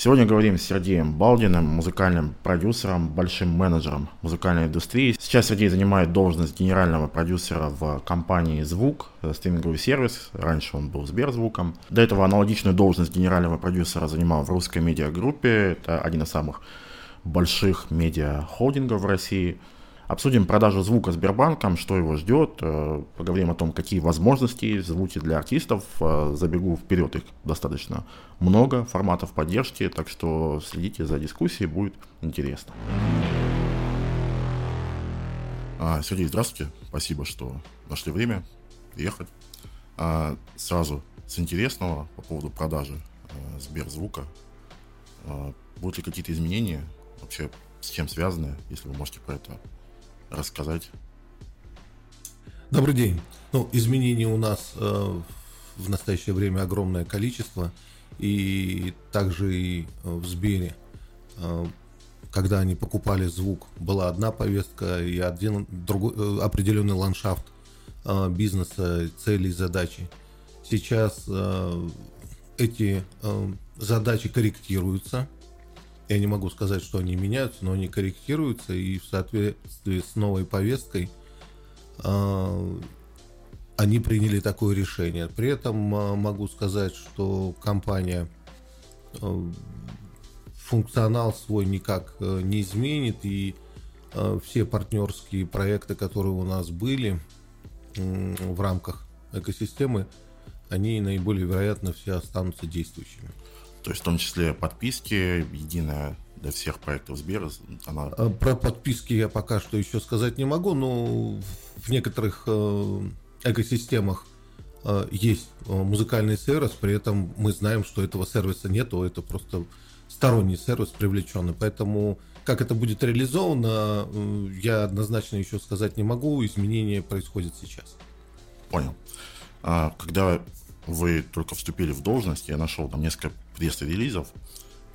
Сегодня говорим с Сергеем Балдиным, музыкальным продюсером, большим менеджером музыкальной индустрии. Сейчас Сергей занимает должность генерального продюсера в компании «Звук», э, стриминговый сервис. Раньше он был Сберзвуком. До этого аналогичную должность генерального продюсера занимал в русской медиагруппе. Это один из самых больших медиа-холдингов в России – Обсудим продажу звука Сбербанком, что его ждет, э, поговорим о том, какие возможности звуке для артистов. Э, забегу вперед, их достаточно много форматов поддержки, так что следите за дискуссией, будет интересно. А, Сергей, здравствуйте. Спасибо, что нашли время приехать. А, сразу с интересного по поводу продажи а, Сберзвука. Будут ли какие-то изменения? Вообще, с чем связаны, если вы можете про это рассказать? Добрый день. Ну, изменений у нас э, в настоящее время огромное количество. И также и э, в Сбере, э, когда они покупали звук, была одна повестка и один другой, э, определенный ландшафт бизнеса, цели и задачи. Сейчас эти задачи корректируются – я не могу сказать, что они меняются, но они корректируются, и в соответствии с новой повесткой э, они приняли такое решение. При этом э, могу сказать, что компания э, функционал свой никак э, не изменит, и э, все партнерские проекты, которые у нас были в рамках экосистемы, они наиболее вероятно все останутся действующими. То есть в том числе подписки, единая для всех проектов Сбера. Она... А, про подписки я пока что еще сказать не могу, но в некоторых э, экосистемах э, есть э, музыкальный сервис, при этом мы знаем, что этого сервиса нету, это просто сторонний сервис привлеченный. Поэтому как это будет реализовано, я однозначно еще сказать не могу. Изменения происходят сейчас. Понял. А, когда вы только вступили в должность, я нашел там несколько пресс-релизов,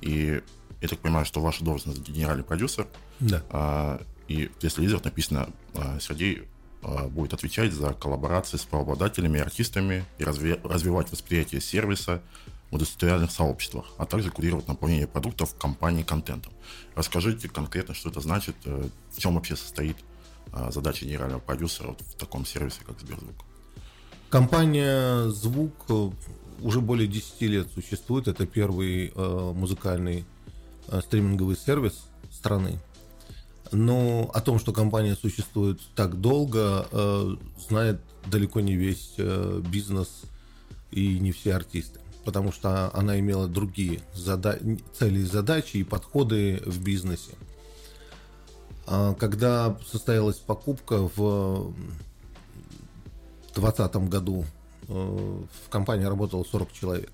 и я так понимаю, что ваша должность генеральный продюсер. Да. А, и в пресс-релизах написано, а, Сергей а, будет отвечать за коллаборации с правообладателями и артистами и разви- развивать восприятие сервиса в индустриальных сообществах, а также курировать наполнение продуктов компании контентом. Расскажите конкретно, что это значит, э, в чем вообще состоит а, задача генерального продюсера в таком сервисе, как Сберзвук. Компания «Звук» уже более 10 лет существует. Это первый э, музыкальный э, стриминговый сервис страны. Но о том, что компания существует так долго, э, знает далеко не весь э, бизнес и не все артисты. Потому что она имела другие зада- цели и задачи и подходы в бизнесе. А когда состоялась покупка в 2020 году э, в компании работало 40 человек.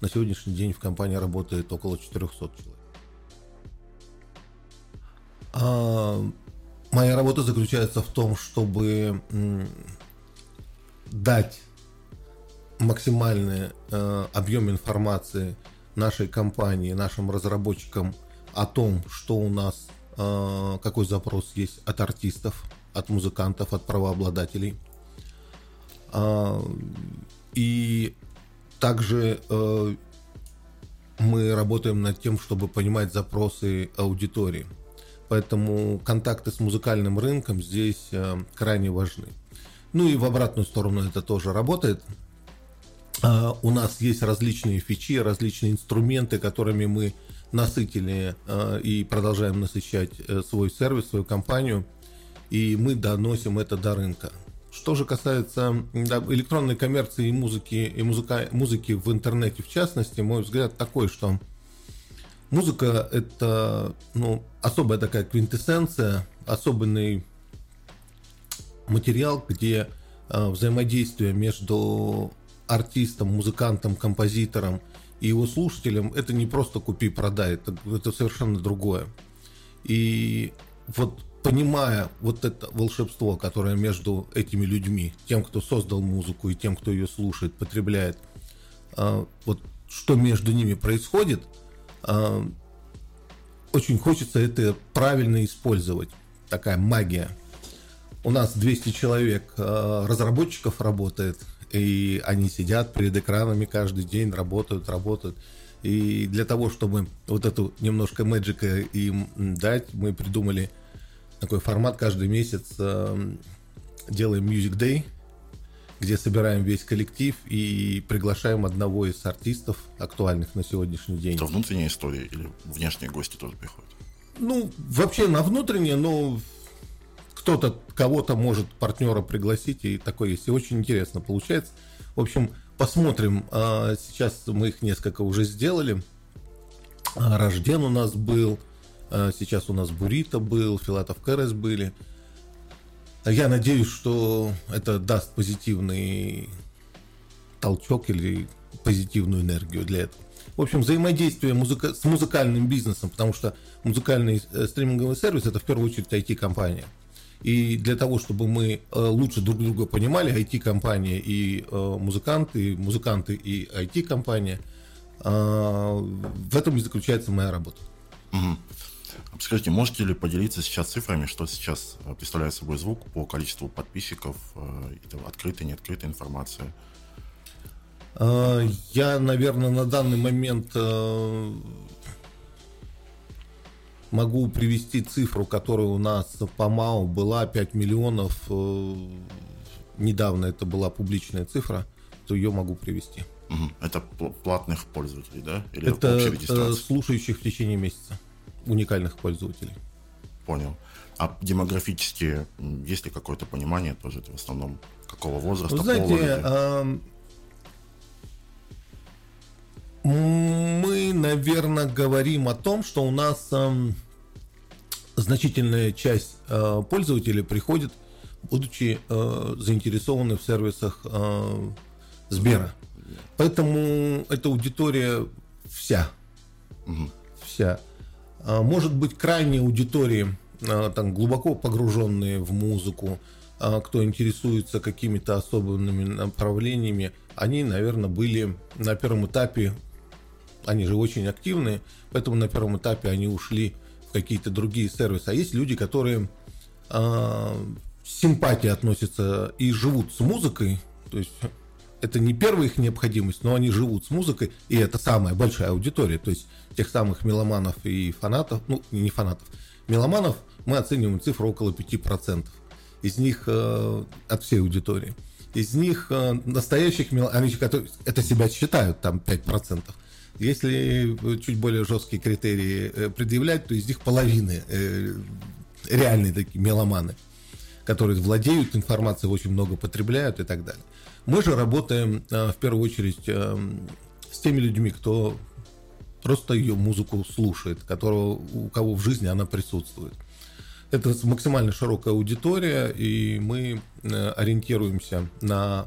На сегодняшний день в компании работает около 400 человек. А моя работа заключается в том, чтобы дать максимальный э, объем информации нашей компании, нашим разработчикам о том, что у нас, э, какой запрос есть от артистов, от музыкантов, от правообладателей – и также э, мы работаем над тем, чтобы понимать запросы аудитории. Поэтому контакты с музыкальным рынком здесь э, крайне важны. Ну и в обратную сторону это тоже работает. А, у нас есть различные фичи, различные инструменты, которыми мы насытили э, и продолжаем насыщать свой сервис, свою компанию. И мы доносим это до рынка. Что же касается да, электронной коммерции и музыки, и музыка, музыки в интернете в частности, мой взгляд такой, что музыка это ну, особая такая квинтэссенция, особенный материал, где э, взаимодействие между артистом, музыкантом, композитором и его слушателем это не просто купи-продай, это, это совершенно другое. И вот понимая вот это волшебство, которое между этими людьми, тем, кто создал музыку и тем, кто ее слушает, потребляет, а, вот что между ними происходит, а, очень хочется это правильно использовать. Такая магия. У нас 200 человек а, разработчиков работает, и они сидят перед экранами каждый день, работают, работают. И для того, чтобы вот эту немножко мэджика им дать, мы придумали такой формат каждый месяц э, делаем Music Day, где собираем весь коллектив и приглашаем одного из артистов актуальных на сегодняшний день. Это внутренняя история или внешние гости тоже приходят? Ну, вообще на внутреннее, но кто-то кого-то может партнера пригласить, и такое есть. И очень интересно получается. В общем, посмотрим. А, сейчас мы их несколько уже сделали. А, Рожден у нас был. А, сейчас у нас Бурита был, Филатов Кэрес были. Я надеюсь, что это даст позитивный толчок или позитивную энергию для этого. В общем, взаимодействие музыка, с музыкальным бизнесом, потому что музыкальный э, стриминговый сервис это в первую очередь IT-компания. И для того, чтобы мы э, лучше друг друга понимали, IT-компания и э, музыканты, музыканты и IT-компания, в этом и заключается моя работа. Угу. Скажите, можете ли поделиться сейчас цифрами, что сейчас э, представляет собой звук по количеству подписчиков, э, открытая, неоткрытая информация? А, я, наверное, на данный момент э, могу привести цифру, которая у нас по МАУ была 5 миллионов. Недавно это была публичная цифра, то ее могу привести. Это платных пользователей, да? Или это слушающих в течение месяца уникальных пользователей. Понял. А демографически есть ли какое-то понимание тоже в основном какого возраста? Вы знаете, э, мы, наверное, говорим о том, что у нас значительная часть э, пользователей приходит, будучи э, заинтересованы в сервисах э, Сбера. Поэтому эта аудитория вся. Угу. Вся. А, может быть, крайней аудитории, а, там, глубоко погруженные в музыку, а, кто интересуется какими-то особенными направлениями, они, наверное, были на первом этапе, они же очень активные, поэтому на первом этапе они ушли в какие-то другие сервисы. А есть люди, которые с симпатией относятся и живут с музыкой, то есть это не первая их необходимость, но они живут с музыкой, и это самая большая аудитория, то есть тех самых меломанов и фанатов, ну, не фанатов, меломанов мы оцениваем цифру около 5%. Из них э, от всей аудитории. Из них э, настоящих меломанов, которые это себя считают там 5%. Если чуть более жесткие критерии э, предъявлять, то из них половины э, реальные такие меломаны, которые владеют информацией, очень много потребляют и так далее. Мы же работаем э, в первую очередь э, с теми людьми, кто просто ее музыку слушает, которого, у кого в жизни она присутствует. Это максимально широкая аудитория, и мы э, ориентируемся на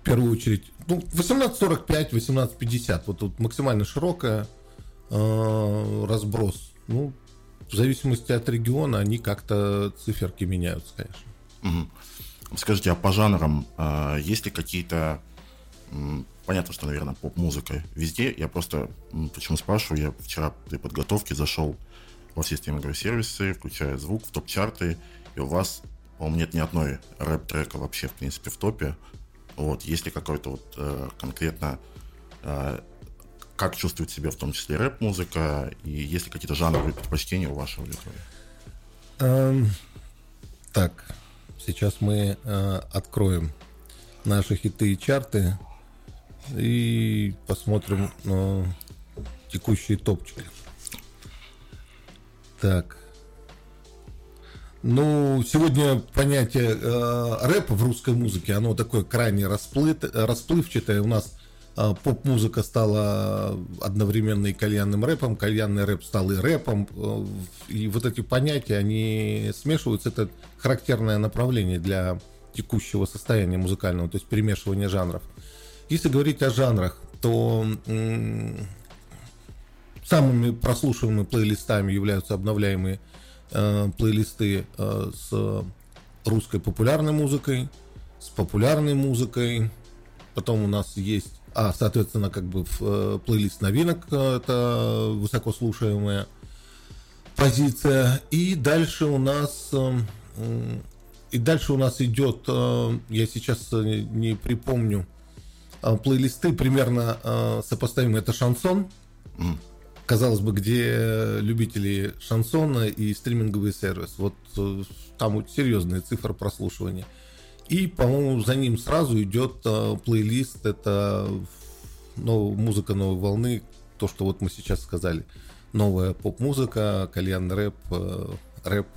в первую очередь ну, 18.45, 18.50. Вот тут максимально широкая э, разброс. Ну, в зависимости от региона они как-то циферки меняются, конечно. Угу. Скажите, а по жанрам э, есть ли какие-то... понятно, что, наверное, поп-музыка везде. Я просто почему спрашиваю, я вчера при подготовке зашел во все стриминговые сервисы, включая звук, в топ-чарты, и у вас, по-моему, нет ни одной рэп-трека вообще, в принципе, в топе. Вот, есть ли какой-то вот э, конкретно э, как чувствует себя в том числе рэп-музыка, и есть ли какие-то жанровые предпочтения у вашей аудитории? Um, так, Сейчас мы э, откроем наши хиты и чарты и посмотрим на текущие топчики. Так. Ну, сегодня понятие э, рэпа в русской музыке, оно такое крайне расплыт, расплывчатое. У нас поп-музыка стала одновременно и кальянным рэпом, кальянный рэп стал и рэпом, э, и вот эти понятия, они смешиваются, это характерное направление для текущего состояния музыкального, то есть перемешивание жанров. Если говорить о жанрах, то самыми прослушиваемыми плейлистами являются обновляемые э, плейлисты э, с русской популярной музыкой, с популярной музыкой. Потом у нас есть а, соответственно, как бы в э, плейлист новинок э, это высоко слушаемая позиция. И дальше у нас э, и дальше у нас идет, э, я сейчас не припомню плейлисты примерно э, сопоставимы. Это шансон, mm. казалось бы, где любители шансона и стриминговый сервис. Вот там серьезные цифры прослушивания. И, по-моему, за ним сразу идет э, плейлист. Это нов, музыка новой волны. То, что вот мы сейчас сказали. Новая поп-музыка, кальян рэп, э, рэп.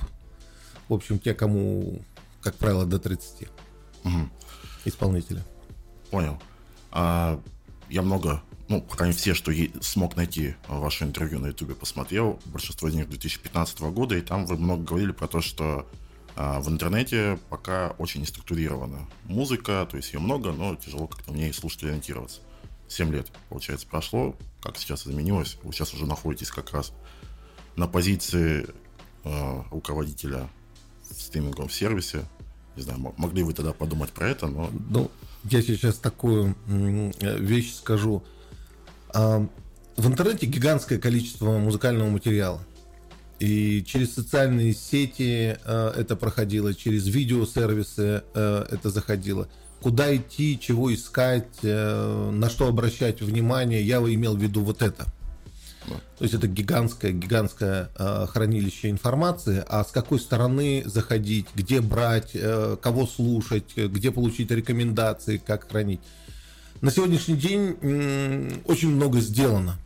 В общем, те, кому, как правило, до 30 угу. исполнителя. Понял. А, я много, ну, по крайней мере, все, что смог найти ваше интервью на YouTube, посмотрел. Большинство из них 2015 года, и там вы много говорили про то, что а в интернете пока очень неструктурирована музыка, то есть ее много, но тяжело как-то в ней слушать ориентироваться. 7 лет, получается, прошло. Как сейчас изменилось? Вы сейчас уже находитесь как раз на позиции э, руководителя в стриминговом сервисе. Не знаю, могли вы тогда подумать про это, но... Ну, я сейчас такую вещь скажу. В интернете гигантское количество музыкального материала. И через социальные сети э, это проходило, через видеосервисы э, это заходило. Куда идти, чего искать, э, на что обращать внимание, я имел в виду вот это. То есть это гигантское, гигантское э, хранилище информации, а с какой стороны заходить, где брать, э, кого слушать, где получить рекомендации, как хранить. На сегодняшний день э, очень много сделано.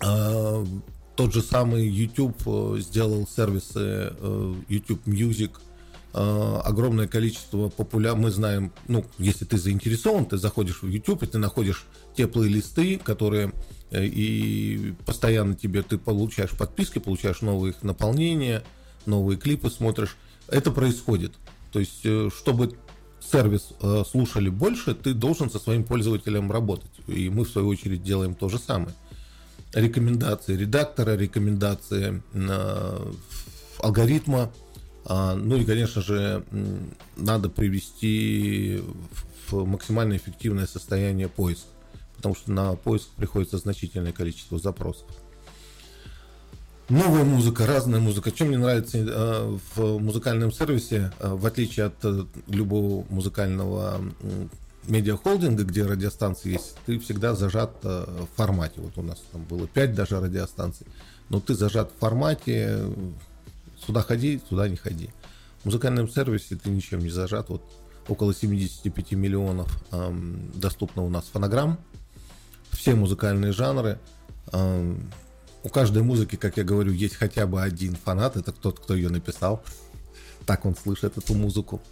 Э, тот же самый YouTube э, сделал сервисы э, YouTube Music, э, огромное количество популярных, мы знаем, ну, если ты заинтересован, ты заходишь в YouTube, и ты находишь те плейлисты, которые и постоянно тебе ты получаешь подписки, получаешь новые их наполнения, новые клипы смотришь. Это происходит. То есть, чтобы сервис слушали больше, ты должен со своим пользователем работать. И мы, в свою очередь, делаем то же самое рекомендации редактора, рекомендации э, алгоритма. А, ну и, конечно же, надо привести в максимально эффективное состояние поиск, потому что на поиск приходится значительное количество запросов. Новая музыка, разная музыка. Чем мне нравится э, в музыкальном сервисе, э, в отличие от любого музыкального медиахолдинга, где радиостанции есть, ты всегда зажат э, в формате. Вот у нас там было 5 даже радиостанций. Но ты зажат в формате, сюда ходи, сюда не ходи. В музыкальном сервисе ты ничем не зажат. Вот около 75 миллионов эм, доступно у нас фонограмм. Все музыкальные жанры. Эм, у каждой музыки, как я говорю, есть хотя бы один фанат. Это тот, кто ее написал. Так он слышит эту музыку.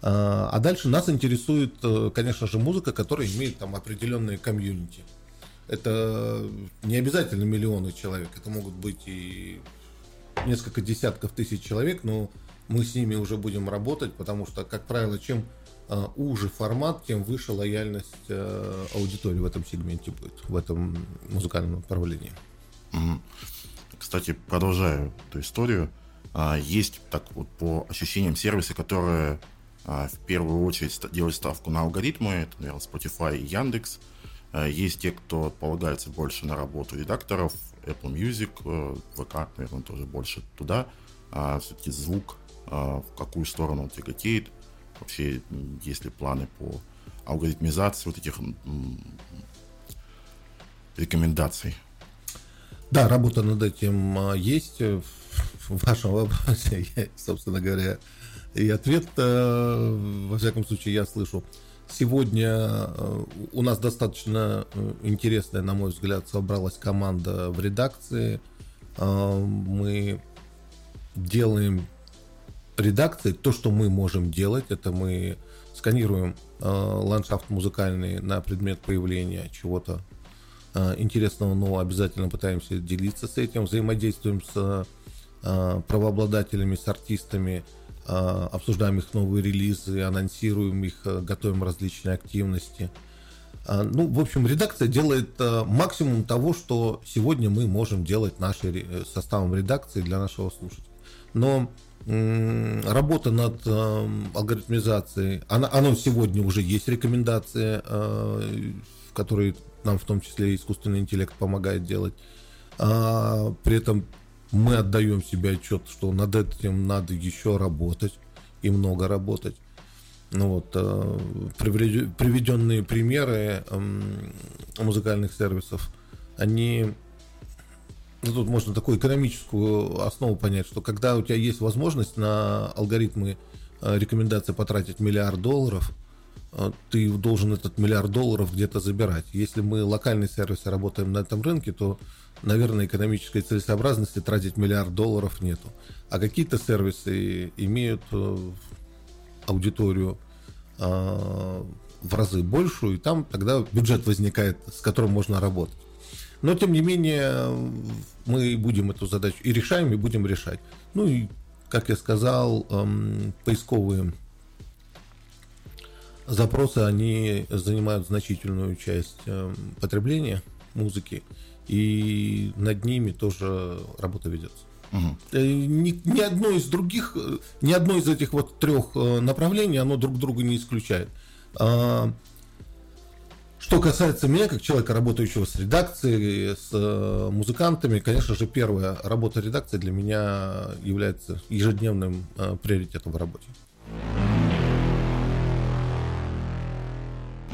А дальше нас интересует, э, конечно же, музыка, которая имеет там определенные комьюнити. Это не обязательно миллионы человек, это могут быть и несколько десятков тысяч человек, но мы с ними уже будем работать, потому что, как правило, чем э, уже формат, тем выше лояльность э, аудитории в этом сегменте будет, в этом музыкальном направлении. Кстати, продолжаю эту историю. А, есть так вот по ощущениям сервисы, которые а, в первую очередь делать ставку на алгоритмы, это, наверное, Spotify и Яндекс. А, есть те, кто полагается больше на работу редакторов, Apple Music, э, ВК, наверное, тоже больше туда. А все-таки звук, в какую сторону он тяготеет. Вообще, есть ли планы по алгоритмизации вот этих рекомендаций? Да, работа над этим есть. В вашем вопросе собственно говоря, и ответ, э, во всяком случае, я слышу. Сегодня э, у нас достаточно э, интересная, на мой взгляд, собралась команда в редакции. Мы делаем редакции то, что мы можем делать. Это мы сканируем ландшафт музыкальный на предмет появления чего-то интересного, но обязательно пытаемся делиться с этим, взаимодействуем с правообладателями, с артистами, обсуждаем их новые релизы, анонсируем их, э, готовим различные активности. А, ну, в общем, редакция делает э, максимум того, что сегодня мы можем делать нашим э, составом редакции для нашего слушателя. Но работа над алгоритмизацией, она, она сегодня уже есть рекомендации, которые нам в том числе искусственный интеллект помогает делать. А, при этом мы отдаем себе отчет, что над этим надо еще работать и много работать. Ну вот, э, приведенные примеры музыкальных сервисов, они ну, тут можно такую экономическую основу понять, что когда у тебя есть возможность на алгоритмы э, рекомендации потратить миллиард долларов, ты должен этот миллиард долларов где-то забирать. Если мы локальные сервисы работаем на этом рынке, то, наверное, экономической целесообразности тратить миллиард долларов нету. А какие-то сервисы имеют аудиторию э, в разы большую, и там тогда бюджет возникает, с которым можно работать. Но, тем не менее, мы будем эту задачу и решаем, и будем решать. Ну и, как я сказал, эм, поисковые запросы, они занимают значительную часть эм, потребления музыки, и над ними тоже работа ведется. Угу. Ни, ни одно из других, э, ни одно из этих вот трех э, направлений, оно друг друга не исключает. А, что касается меня, как человека, работающего с редакцией, с музыкантами, конечно же, первая работа редакции для меня является ежедневным приоритетом в работе.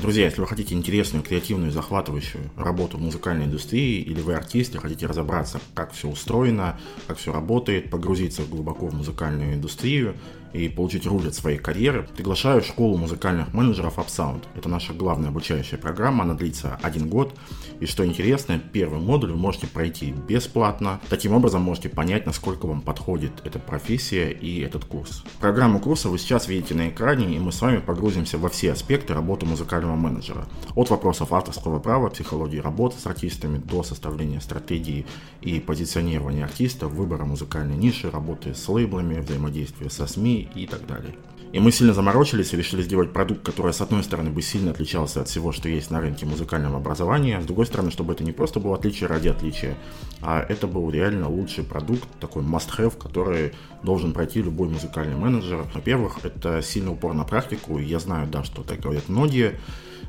Друзья, если вы хотите интересную, креативную, захватывающую работу в музыкальной индустрии, или вы артист и хотите разобраться, как все устроено, как все работает, погрузиться глубоко в музыкальную индустрию, и получить руль от своей карьеры, приглашаю в школу музыкальных менеджеров UpSound. Это наша главная обучающая программа, она длится один год. И что интересно, первый модуль вы можете пройти бесплатно. Таким образом можете понять, насколько вам подходит эта профессия и этот курс. Программу курса вы сейчас видите на экране, и мы с вами погрузимся во все аспекты работы музыкального менеджера. От вопросов авторского права, психологии работы с артистами до составления стратегии и позиционирования артиста, выбора музыкальной ниши, работы с лейблами, взаимодействия со СМИ и так далее. И мы сильно заморочились и решили сделать продукт, который, с одной стороны, бы сильно отличался от всего, что есть на рынке музыкального образования, с другой стороны, чтобы это не просто было отличие ради отличия, а это был реально лучший продукт, такой must-have, который должен пройти любой музыкальный менеджер. Во-первых, это сильный упор на практику, и я знаю, да, что так говорят многие,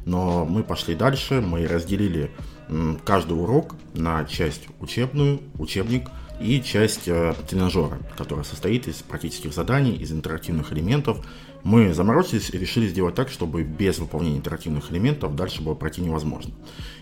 но мы пошли дальше, мы разделили каждый урок на часть учебную, учебник – и часть э, тренажера, которая состоит из практических заданий, из интерактивных элементов. Мы заморочились и решили сделать так, чтобы без выполнения интерактивных элементов дальше было пройти невозможно.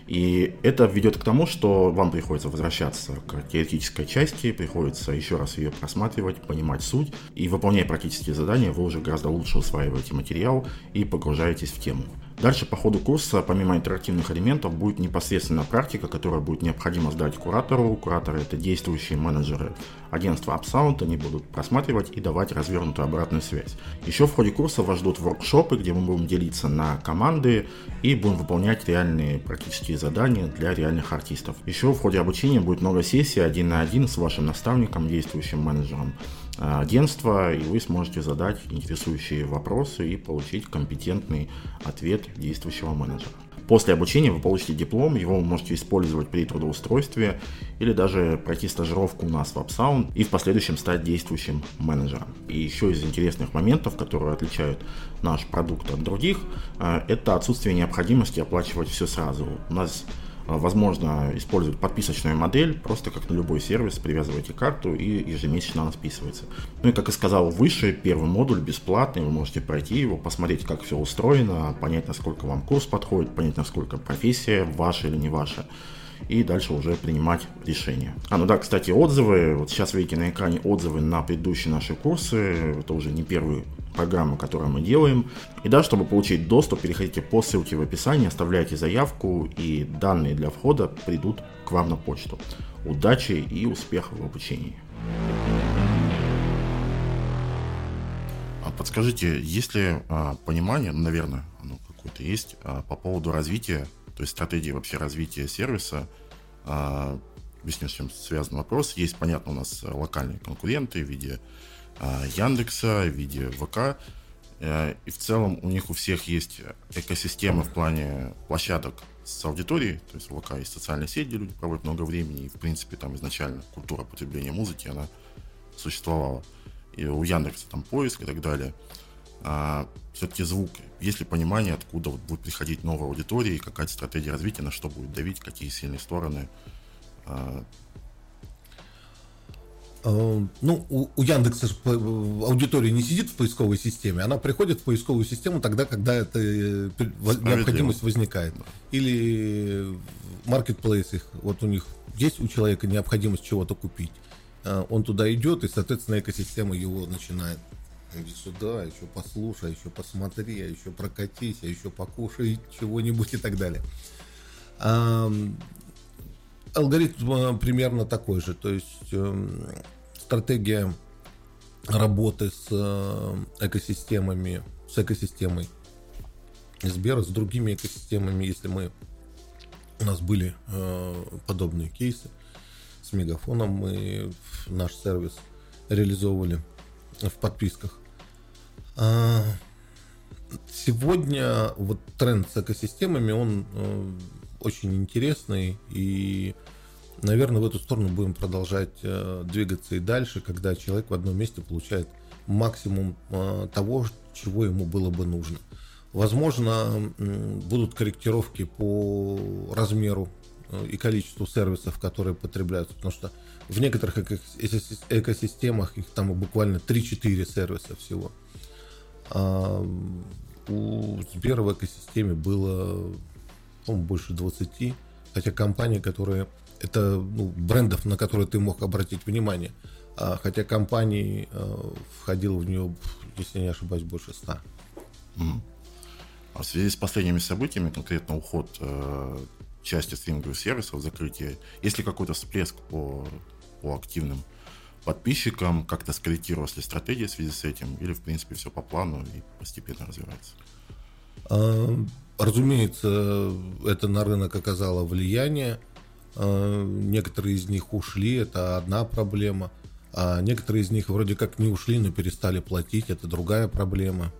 И это ведет к тому, что вам приходится возвращаться к теоретической части, приходится еще раз ее просматривать, понимать суть, и выполняя практические задания, вы уже гораздо лучше усваиваете материал и погружаетесь в тему. Дальше по ходу курса, помимо интерактивных элементов, будет непосредственно практика, которая будет необходимо сдать куратору. Кураторы это действующие менеджеры агентства Upsound, они будут просматривать и давать развернутую обратную связь. Еще в ходе курса вас ждут воркшопы, где мы будем делиться на команды и будем выполнять реальные практические задания для реальных артистов. Еще в ходе обучения будет много сессий один на один с вашим наставником, действующим менеджером агентства, и вы сможете задать интересующие вопросы и получить компетентный ответ действующего менеджера. После обучения вы получите диплом, его вы можете использовать при трудоустройстве или даже пройти стажировку у нас в AppSound и в последующем стать действующим менеджером. И еще из интересных моментов, которые отличают наш продукт от других, э, это отсутствие необходимости оплачивать все сразу. У нас возможно использовать подписочную модель, просто как на любой сервис, привязываете карту и ежемесячно она списывается. Ну и как я сказал выше, первый модуль бесплатный, вы можете пройти его, посмотреть, как все устроено, понять, насколько вам курс подходит, понять, насколько профессия ваша или не ваша и дальше уже принимать решения. А, ну да, кстати, отзывы. Вот сейчас видите на экране отзывы на предыдущие наши курсы. Это уже не первый программу, которую мы делаем. И да, чтобы получить доступ, переходите по ссылке в описании, оставляйте заявку, и данные для входа придут к вам на почту. Удачи и успехов в обучении. А подскажите, есть ли а, понимание, ну, наверное, оно какое-то есть, а, по поводу развития, то есть стратегии вообще развития сервиса, а, объясню, с чем связан вопрос. Есть, понятно, у нас локальные конкуренты в виде Яндекса, в виде ВК. Э, и в целом у них у всех есть экосистема в плане площадок с аудиторией, то есть ВК есть социальные сети, где люди проводят много времени, и в принципе там изначально культура потребления музыки, она существовала. И у Яндекса там поиск и так далее. А все-таки звук, есть ли понимание, откуда вот будет приходить новая аудитория и какая-то стратегия развития, на что будет давить, какие сильные стороны. А, ну, у, у Яндекса аудитория не сидит в поисковой системе, она приходит в поисковую систему тогда, когда эта необходимость возникает. Или в маркетплейсах, вот у них есть у человека необходимость чего-то купить, он туда идет, и, соответственно, экосистема его начинает иди сюда, еще послушай, еще посмотри, а еще прокатись, а еще покушай чего-нибудь и так далее. Алгоритм э, примерно такой же, то есть эм, стратегия работы с э, экосистемами, с экосистемой Сбера, с другими экосистемами, если мы у нас были э, подобные кейсы с мегафоном, мы наш сервис реализовывали в подписках. А, сегодня вот тренд с экосистемами, он э, очень интересный и наверное, в эту сторону будем продолжать э, двигаться и дальше, когда человек в одном месте получает максимум э, того, чего ему было бы нужно. Возможно, будут корректировки по размеру и количеству сервисов, которые потребляются, потому что в некоторых экосистемах их там буквально 3-4 сервиса всего. А у Сбера в экосистеме было больше 20, хотя компании, которые это ну, брендов, на которые ты мог обратить внимание, а, хотя компаний а, входило в нее, если не ошибаюсь, больше 100. Mm. А в связи с последними событиями, конкретно уход э, части стриминговых сервисов, закрытие, есть ли какой-то всплеск по, по активным подписчикам, как-то скорректировалась ли стратегия в связи с этим, или, в принципе, все по плану и постепенно развивается? Разумеется, это на рынок оказало влияние. А, некоторые из них ушли, это одна проблема. А некоторые из них вроде как не ушли, но перестали платить, это другая проблема.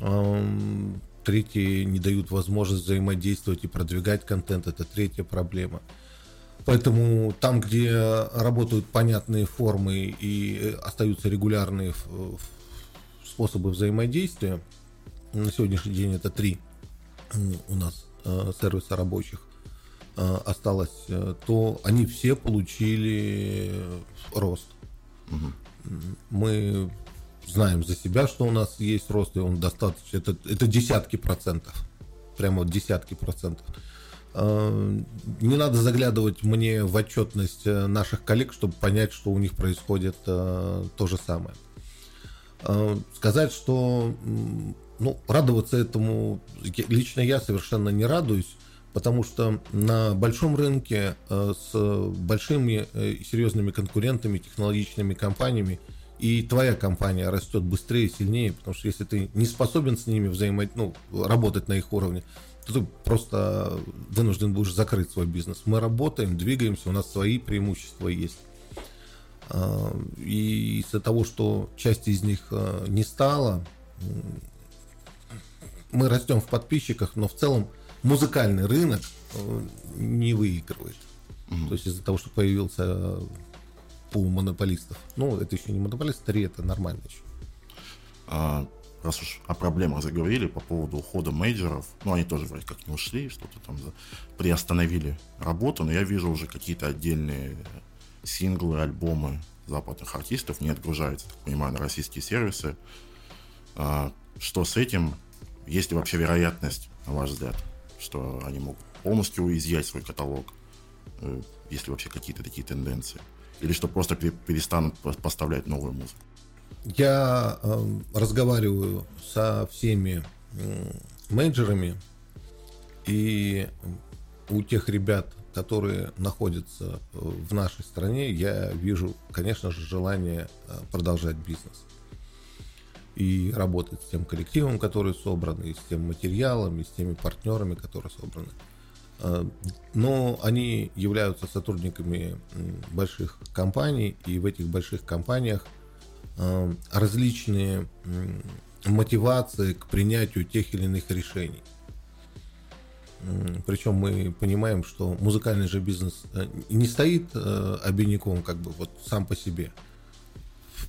А, третьи не дают возможность взаимодействовать и продвигать контент, это третья проблема. Поэтому там, где работают понятные формы и остаются регулярные способы взаимодействия, на сегодняшний день это три у нас э, сервиса рабочих э, осталось, э, то они все получили рост. Угу. Мы знаем за себя, что у нас есть рост, и он достаточно, это, это десятки процентов, прямо вот десятки процентов. Э, не надо заглядывать мне в отчетность э, наших коллег, чтобы понять, что у них происходит э, то же самое. Сказать, что ну, радоваться этому лично я совершенно не радуюсь, потому что на большом рынке с большими и серьезными конкурентами, технологичными компаниями и твоя компания растет быстрее, сильнее, потому что если ты не способен с ними взаимо... ну, работать на их уровне, ты просто вынужден будешь закрыть свой бизнес. Мы работаем, двигаемся, у нас свои преимущества есть. А, и из-за того, что часть из них не стало, мы растем в подписчиках, но в целом музыкальный рынок а, не выигрывает. Mm-hmm. То есть из-за того, что появился пул монополистов. Ну, это еще не монополист, три это нормально еще. А, раз уж о проблемах заговорили по поводу ухода мейджеров, ну, они тоже вроде как не ушли, что-то там приостановили работу, но я вижу уже какие-то отдельные синглы, альбомы западных артистов не отгружаются, так понимаю, на российские сервисы. А, что с этим? Есть ли вообще вероятность, на ваш взгляд, что они могут полностью изъять свой каталог? Э, есть ли вообще какие-то такие тенденции? Или что просто перестанут поставлять новую музыку? Я э, разговариваю со всеми э, менеджерами, и у тех ребят, которые находятся в нашей стране, я вижу, конечно же, желание э, продолжать бизнес. И работать с тем коллективом, который собран, и с тем материалом, и с теми партнерами, которые собраны. Э, но они являются сотрудниками больших компаний, и в этих больших компаниях Э, различные мотивации к принятию тех или иных решений. Причем мы понимаем, что музыкальный же бизнес э, не стоит э, обиняком как бы вот сам по себе.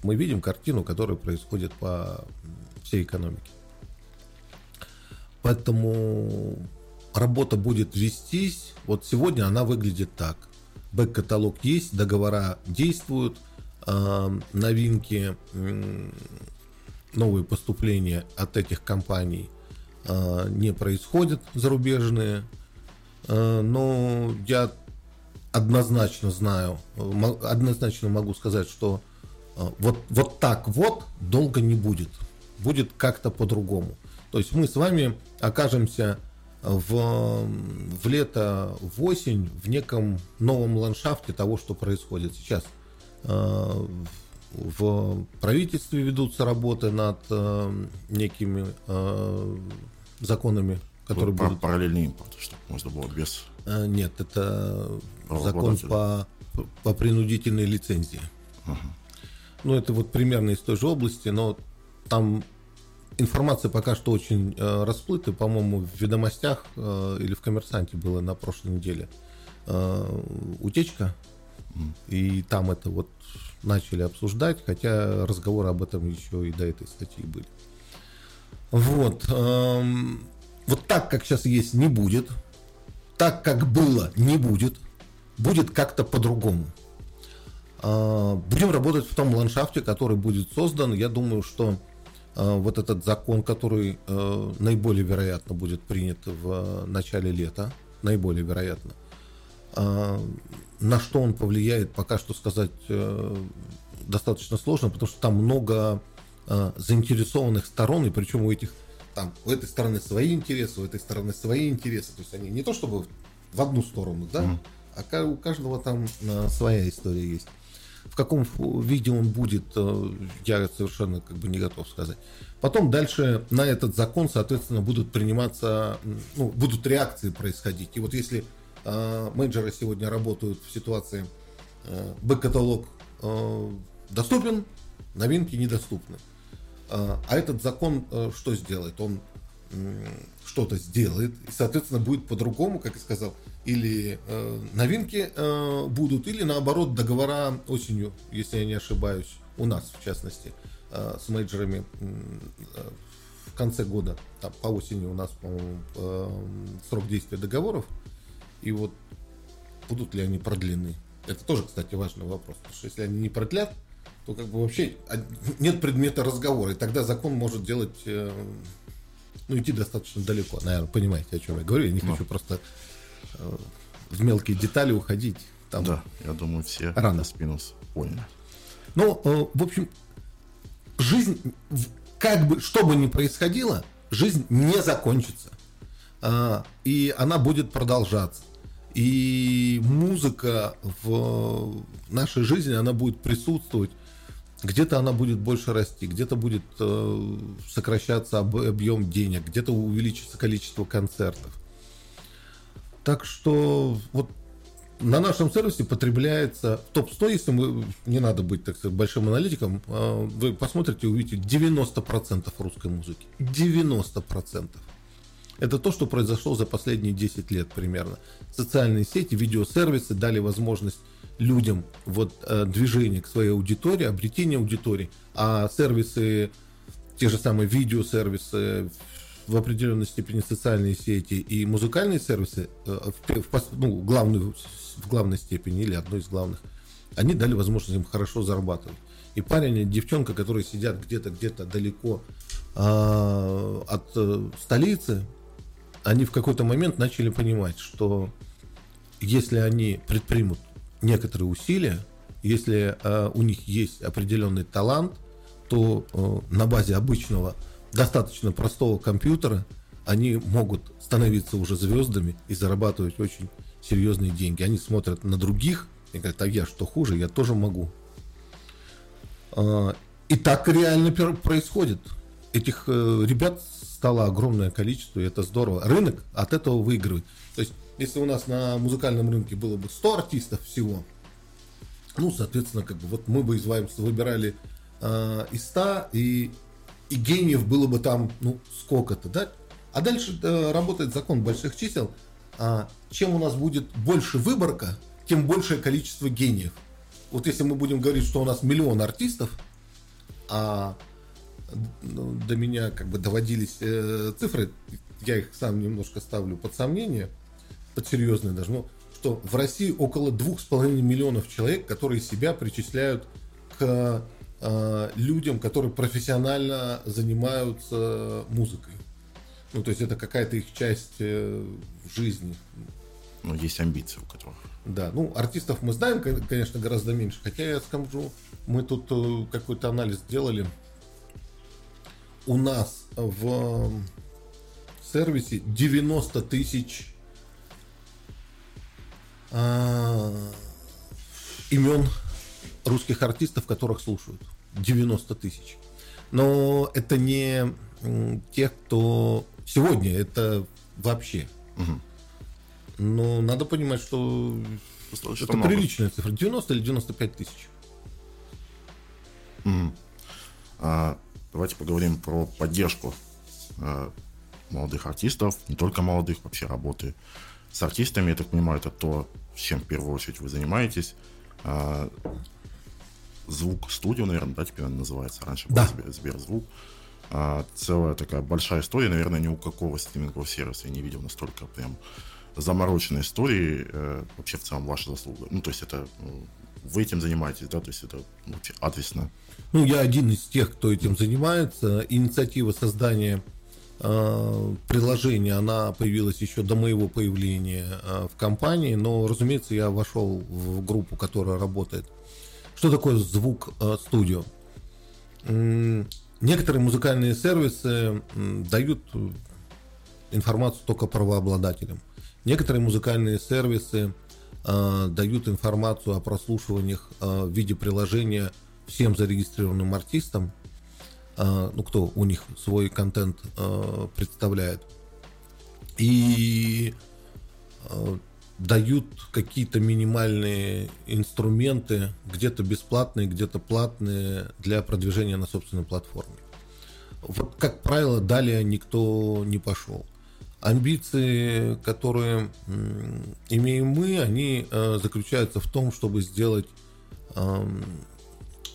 Мы видим картину, которая происходит по всей экономике. Поэтому работа будет вестись. Вот сегодня она выглядит так. бэк-каталог есть, договора действуют, э, новинки, новые поступления от этих компаний э, не происходят зарубежные, э, но я однозначно знаю, однозначно могу сказать, что вот, вот так вот долго не будет. Будет как-то по-другому. То есть мы с вами окажемся в, в лето, в осень в неком новом ландшафте того, что происходит сейчас. Э, в правительстве ведутся работы над э, некими э, законами, которые Про будут... Параллельный импорт, чтобы можно было без... Нет, это закон по, по принудительной лицензии. Ага. Ну, это вот примерно из той же области, но там информация пока что очень э, расплыта. По-моему, в ведомостях э, или в коммерсанте было на прошлой неделе э, утечка. И там это вот начали обсуждать, хотя разговоры об этом еще и до этой статьи были. Вот. Эм, вот так, как сейчас есть, не будет. Так, как было, не будет. Будет как-то по-другому. Э, будем работать в том ландшафте, который будет создан. Я думаю, что Э, вот этот закон, который э, наиболее вероятно будет принят в э, начале лета, наиболее вероятно. На что он повлияет, пока что сказать достаточно сложно, потому что там много заинтересованных сторон, и причем у этих там у этой стороны свои интересы, у этой стороны свои интересы. То есть они не то чтобы в одну сторону, да, mm. а у каждого там своя история есть. В каком виде он будет, э, я совершенно как бы не готов сказать. Потом дальше на этот закон, соответственно, будут приниматься, ну, будут реакции происходить. И вот если э, менеджеры сегодня работают в ситуации э, бэк-каталог э, доступен, новинки недоступны. Э, а этот закон э, что сделает? Он что-то сделает, и, соответственно, будет по-другому, как я сказал, или э, новинки э, будут, или наоборот договора осенью, если я не ошибаюсь, у нас в частности, э, с менеджерами э, в конце года, там, по осени у нас, по-моему, э, срок действия договоров, и вот будут ли они продлены. Это тоже, кстати, важный вопрос, потому что если они не продлят, то как бы вообще нет предмета разговора, и тогда закон может делать э, ну, идти достаточно далеко. Наверное, понимаете, о чем я говорю. Я не Но. хочу просто в мелкие детали уходить. Там да, я думаю, все рано. спинус поняли. Ну, э, в общем, жизнь, как бы, что бы ни происходило, жизнь не закончится. Э, и она будет продолжаться. И музыка в нашей жизни, она будет присутствовать где-то она будет больше расти, где-то будет э, сокращаться об, объем денег, где-то увеличится количество концертов. Так что вот на нашем сервисе потребляется в топ-100, если мы, не надо быть, так сказать, большим аналитиком, э, вы посмотрите, увидите 90% русской музыки. 90%. Это то, что произошло за последние 10 лет примерно. Социальные сети, видеосервисы дали возможность людям вот э, движение к своей аудитории, обретение аудитории, а сервисы, те же самые видеосервисы, в определенной степени социальные сети и музыкальные сервисы э, в, в, ну, главную, в главной степени или одной из главных, они дали возможность им хорошо зарабатывать. И парень и девчонка, которые сидят где-то где-то далеко э, от э, столицы, они в какой-то момент начали понимать, что если они предпримут некоторые усилия, если э, у них есть определенный талант, то э, на базе обычного, достаточно простого компьютера они могут становиться уже звездами и зарабатывать очень серьезные деньги. Они смотрят на других и говорят, а я что хуже, я тоже могу. Э, и так реально происходит. Этих э, ребят стало огромное количество, и это здорово. Рынок от этого выигрывает. То есть если у нас на музыкальном рынке было бы 100 артистов всего, ну, соответственно, как бы вот мы бы из выбирали э, из 100, и, и гениев было бы там, ну, сколько-то, да? А дальше э, работает закон больших чисел. А, чем у нас будет больше выборка, тем большее количество гениев. Вот если мы будем говорить, что у нас миллион артистов, а ну, до меня как бы доводились э, цифры, я их сам немножко ставлю под сомнение – под серьезные даже, ну, что в России около 2,5 миллионов человек, которые себя причисляют к э, людям, которые профессионально занимаются музыкой. Ну, то есть это какая-то их часть э, в жизни. Ну, есть амбиции у которых. Да, ну, артистов мы знаем, конечно, гораздо меньше. Хотя я скажу, мы тут э, какой-то анализ делали. У нас в сервисе 90 тысяч имен русских артистов, которых слушают. 90 тысяч. Но это не тех, кто сегодня, это вообще. Угу. Но надо понимать, что, что это много. приличная цифра. 90 или 95 тысяч. Угу. А, давайте поговорим про поддержку а, молодых артистов, не только молодых, вообще работы с артистами, я так понимаю, это то, чем в первую очередь вы занимаетесь. А, звук студию, наверное, да, теперь она называется. Раньше да. был Сберзвук. А, целая такая большая история, наверное, ни у какого стримингового сервиса я не видел настолько прям замороченной истории. Э, вообще в целом ваша заслуга. Ну, то есть это ну, вы этим занимаетесь, да, то есть это ну, ответственно. Ну, я один из тех, кто этим занимается. Инициатива создания э, приложения, она появилась еще до моего появления э, в компании, но, разумеется, я вошел в группу, которая работает. Что такое звук э, студио? Некоторые музыкальные сервисы дают информацию только правообладателям. Некоторые музыкальные сервисы э, дают информацию о прослушиваниях э, в виде приложения всем зарегистрированным артистам, ну кто у них свой контент представляет, и дают какие-то минимальные инструменты, где-то бесплатные, где-то платные для продвижения на собственной платформе. Вот, как правило, далее никто не пошел. Амбиции, которые имеем мы, они э, заключаются в том, чтобы сделать э,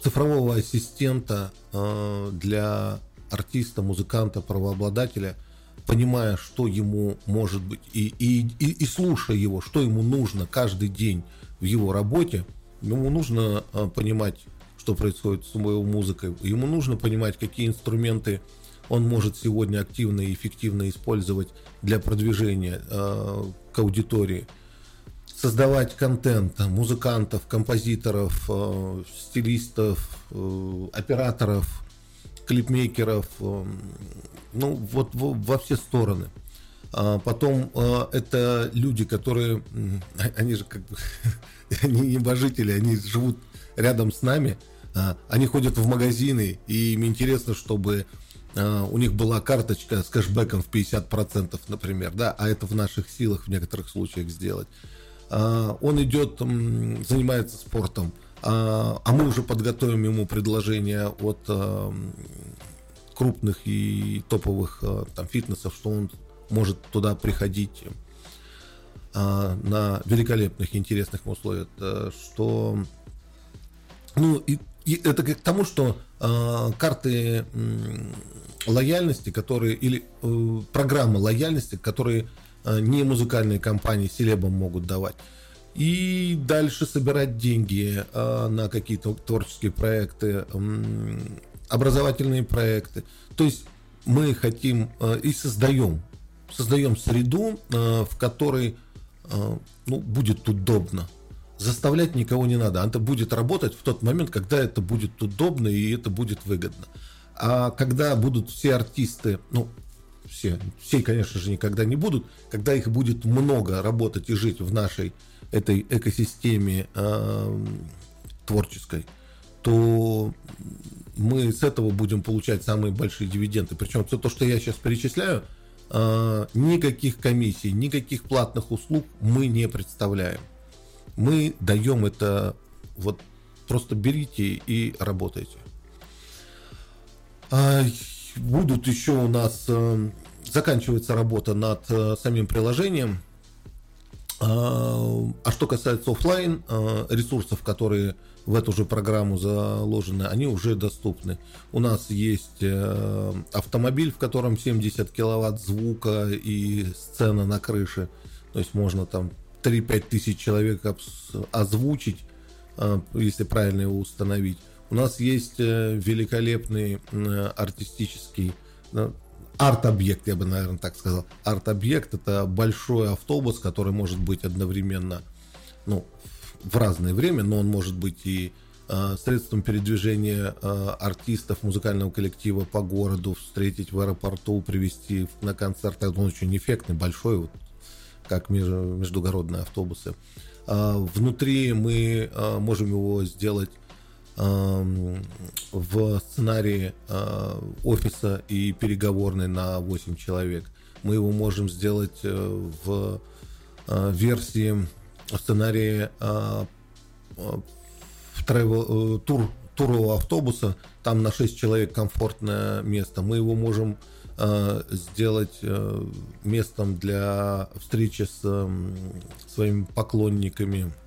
цифрового ассистента э, для артиста, музыканта, правообладателя – понимая, что ему может быть, и, и, и, и слушая его, что ему нужно каждый день в его работе, ему нужно а, понимать, что происходит с его музыкой, ему нужно понимать, какие инструменты он может сегодня активно и эффективно использовать для продвижения э, к аудитории, создавать контент музыкантов, композиторов, э, стилистов, э, операторов, клипмейкеров, э, ну вот во все стороны. А потом э, это люди, которые, они же как бы, они небожители, они живут рядом с нами, а, они ходят в магазины, и им интересно, чтобы а, у них была карточка с кэшбэком в 50%, например, да, а это в наших силах в некоторых случаях сделать. Он идет, занимается спортом, а, а мы уже подготовим ему предложение от а, крупных и топовых а, там, фитнесов, что он может туда приходить на великолепных интересных условиях, что ну и, и это к тому, что э, карты э, лояльности, которые или э, программы лояльности, которые э, не музыкальные компании селебам могут давать, и дальше собирать деньги э, на какие-то творческие проекты, образовательные проекты. То есть мы хотим э, и создаем, создаем среду, э, в которой ну, будет удобно. Заставлять никого не надо. Это будет работать в тот момент, когда это будет удобно и это будет выгодно. А когда будут все артисты, ну, все, все, конечно же, никогда не будут, когда их будет много работать и жить в нашей этой экосистеме э, творческой, то мы с этого будем получать самые большие дивиденды. Причем все то, что я сейчас перечисляю, э, никаких комиссий, никаких платных услуг мы не представляем. Мы даем это вот просто берите и работайте. А, будут еще у нас э, заканчивается работа над э, самим приложением а, а что касается офлайн а, ресурсов, которые в эту же программу заложены, они уже доступны. У нас есть э, автомобиль, в котором 70 киловатт звука и сцена на крыше. То есть можно там 3-5 тысяч человек озвучить, э, если правильно его установить. У нас есть э, великолепный артистический арт-объект, я бы, наверное, так сказал. Арт-объект это большой автобус, который может быть одновременно, ну, в разное время, но он может быть и э, средством передвижения э, артистов музыкального коллектива по городу, встретить в аэропорту, привезти на концерт. Он очень эффектный, большой, вот, как междугородные автобусы. Э, внутри мы э, можем его сделать в сценарии э, офиса и переговорной на 8 человек. Мы его можем сделать э, в э, версии сценария travel, тур, турового автобуса. Там на 6 человек комфортное место. Мы его можем сделать местом для встречи с своими поклонниками Э,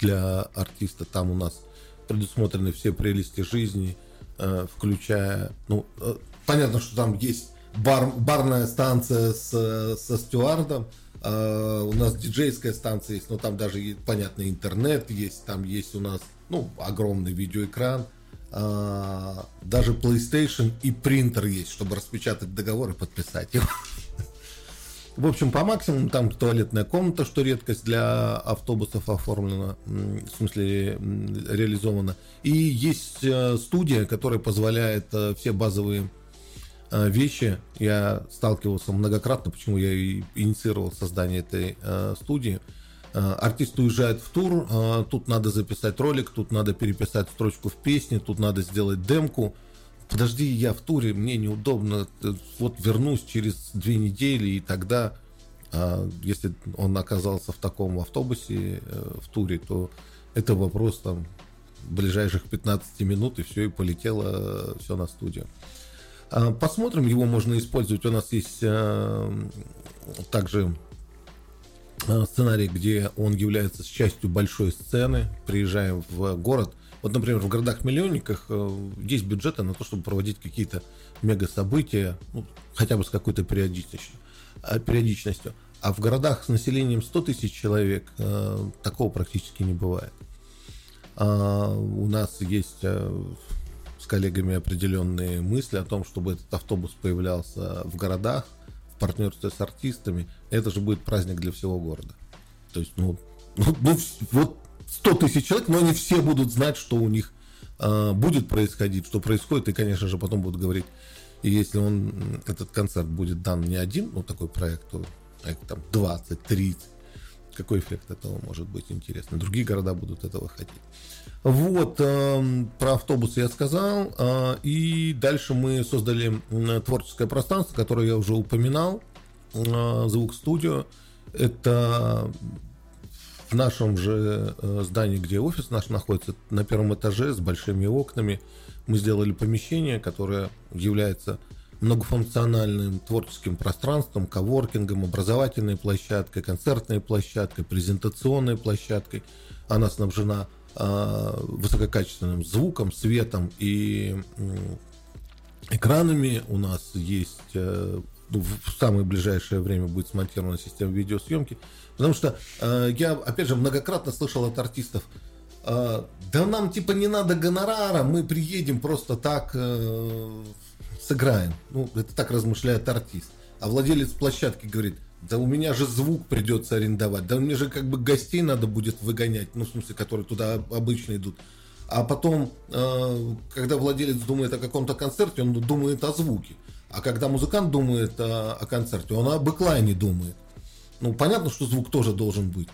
для артиста там у нас предусмотрены все прелести жизни, э, включая, ну, э, понятно, что там есть бар, барная станция с, со стюардом, у нас диджейская станция есть, но там даже, понятно, интернет есть, там есть у нас, ну, огромный видеоэкран, даже PlayStation и принтер есть, чтобы распечатать договор и подписать его. В общем, по максимуму там туалетная комната, что редкость для автобусов оформлена, в смысле реализована. И есть э, студия, которая позволяет э, все базовые э, вещи. Я сталкивался многократно, почему я и инициировал создание этой студии. Артист уезжает в тур, тут надо записать ролик, тут надо переписать строчку в песне, тут надо сделать демку подожди, я в туре, мне неудобно, вот вернусь через две недели, и тогда, а, если он оказался в таком автобусе э, в туре, то это вопрос там ближайших 15 минут, и все, и полетело э, все на студию. А, посмотрим, его можно использовать. У нас есть э, также сценарий, где он является частью большой сцены. Приезжаем в город – вот, например, в городах-миллионниках э, есть бюджеты на то, чтобы проводить какие-то мега-события, ну, хотя бы с какой-то периодичностью, а, периодичностью. А в городах с населением 100 тысяч человек э, такого практически не бывает. А, у нас есть э, с коллегами определенные мысли о том, чтобы этот автобус появлялся в городах, в партнерстве с артистами. Это же будет праздник для всего города. То есть, ну, ну, ну вот 100 тысяч человек, но они все будут знать, что у них э, будет происходить, что происходит, и, конечно же, потом будут говорить, и если он, этот концерт будет дан не один, ну, такой проект, то а там 20, 30, какой эффект этого может быть интересно. Другие города будут этого хотеть. Вот, э, про автобусы я сказал. Э, и дальше мы создали творческое пространство, которое я уже упоминал. Э, Звук студио. Это в нашем же э, здании, где офис наш находится, на первом этаже с большими окнами, мы сделали помещение, которое является многофункциональным творческим пространством, коворкингом, образовательной площадкой, концертной площадкой, презентационной площадкой. Она снабжена э, высококачественным звуком, светом и э, экранами. У нас есть э, в самое ближайшее время будет смонтирована система видеосъемки. Потому что э, я, опять же, многократно слышал от артистов, э, да нам типа не надо гонорара, мы приедем просто так э, сыграем. Ну, это так размышляет артист. А владелец площадки говорит, да у меня же звук придется арендовать, да мне же как бы гостей надо будет выгонять, ну, в смысле, которые туда обычно идут. А потом, э, когда владелец думает о каком-то концерте, он думает о звуке. А когда музыкант думает о, о концерте, он о бэклайне думает. Ну, понятно, что звук тоже должен быть.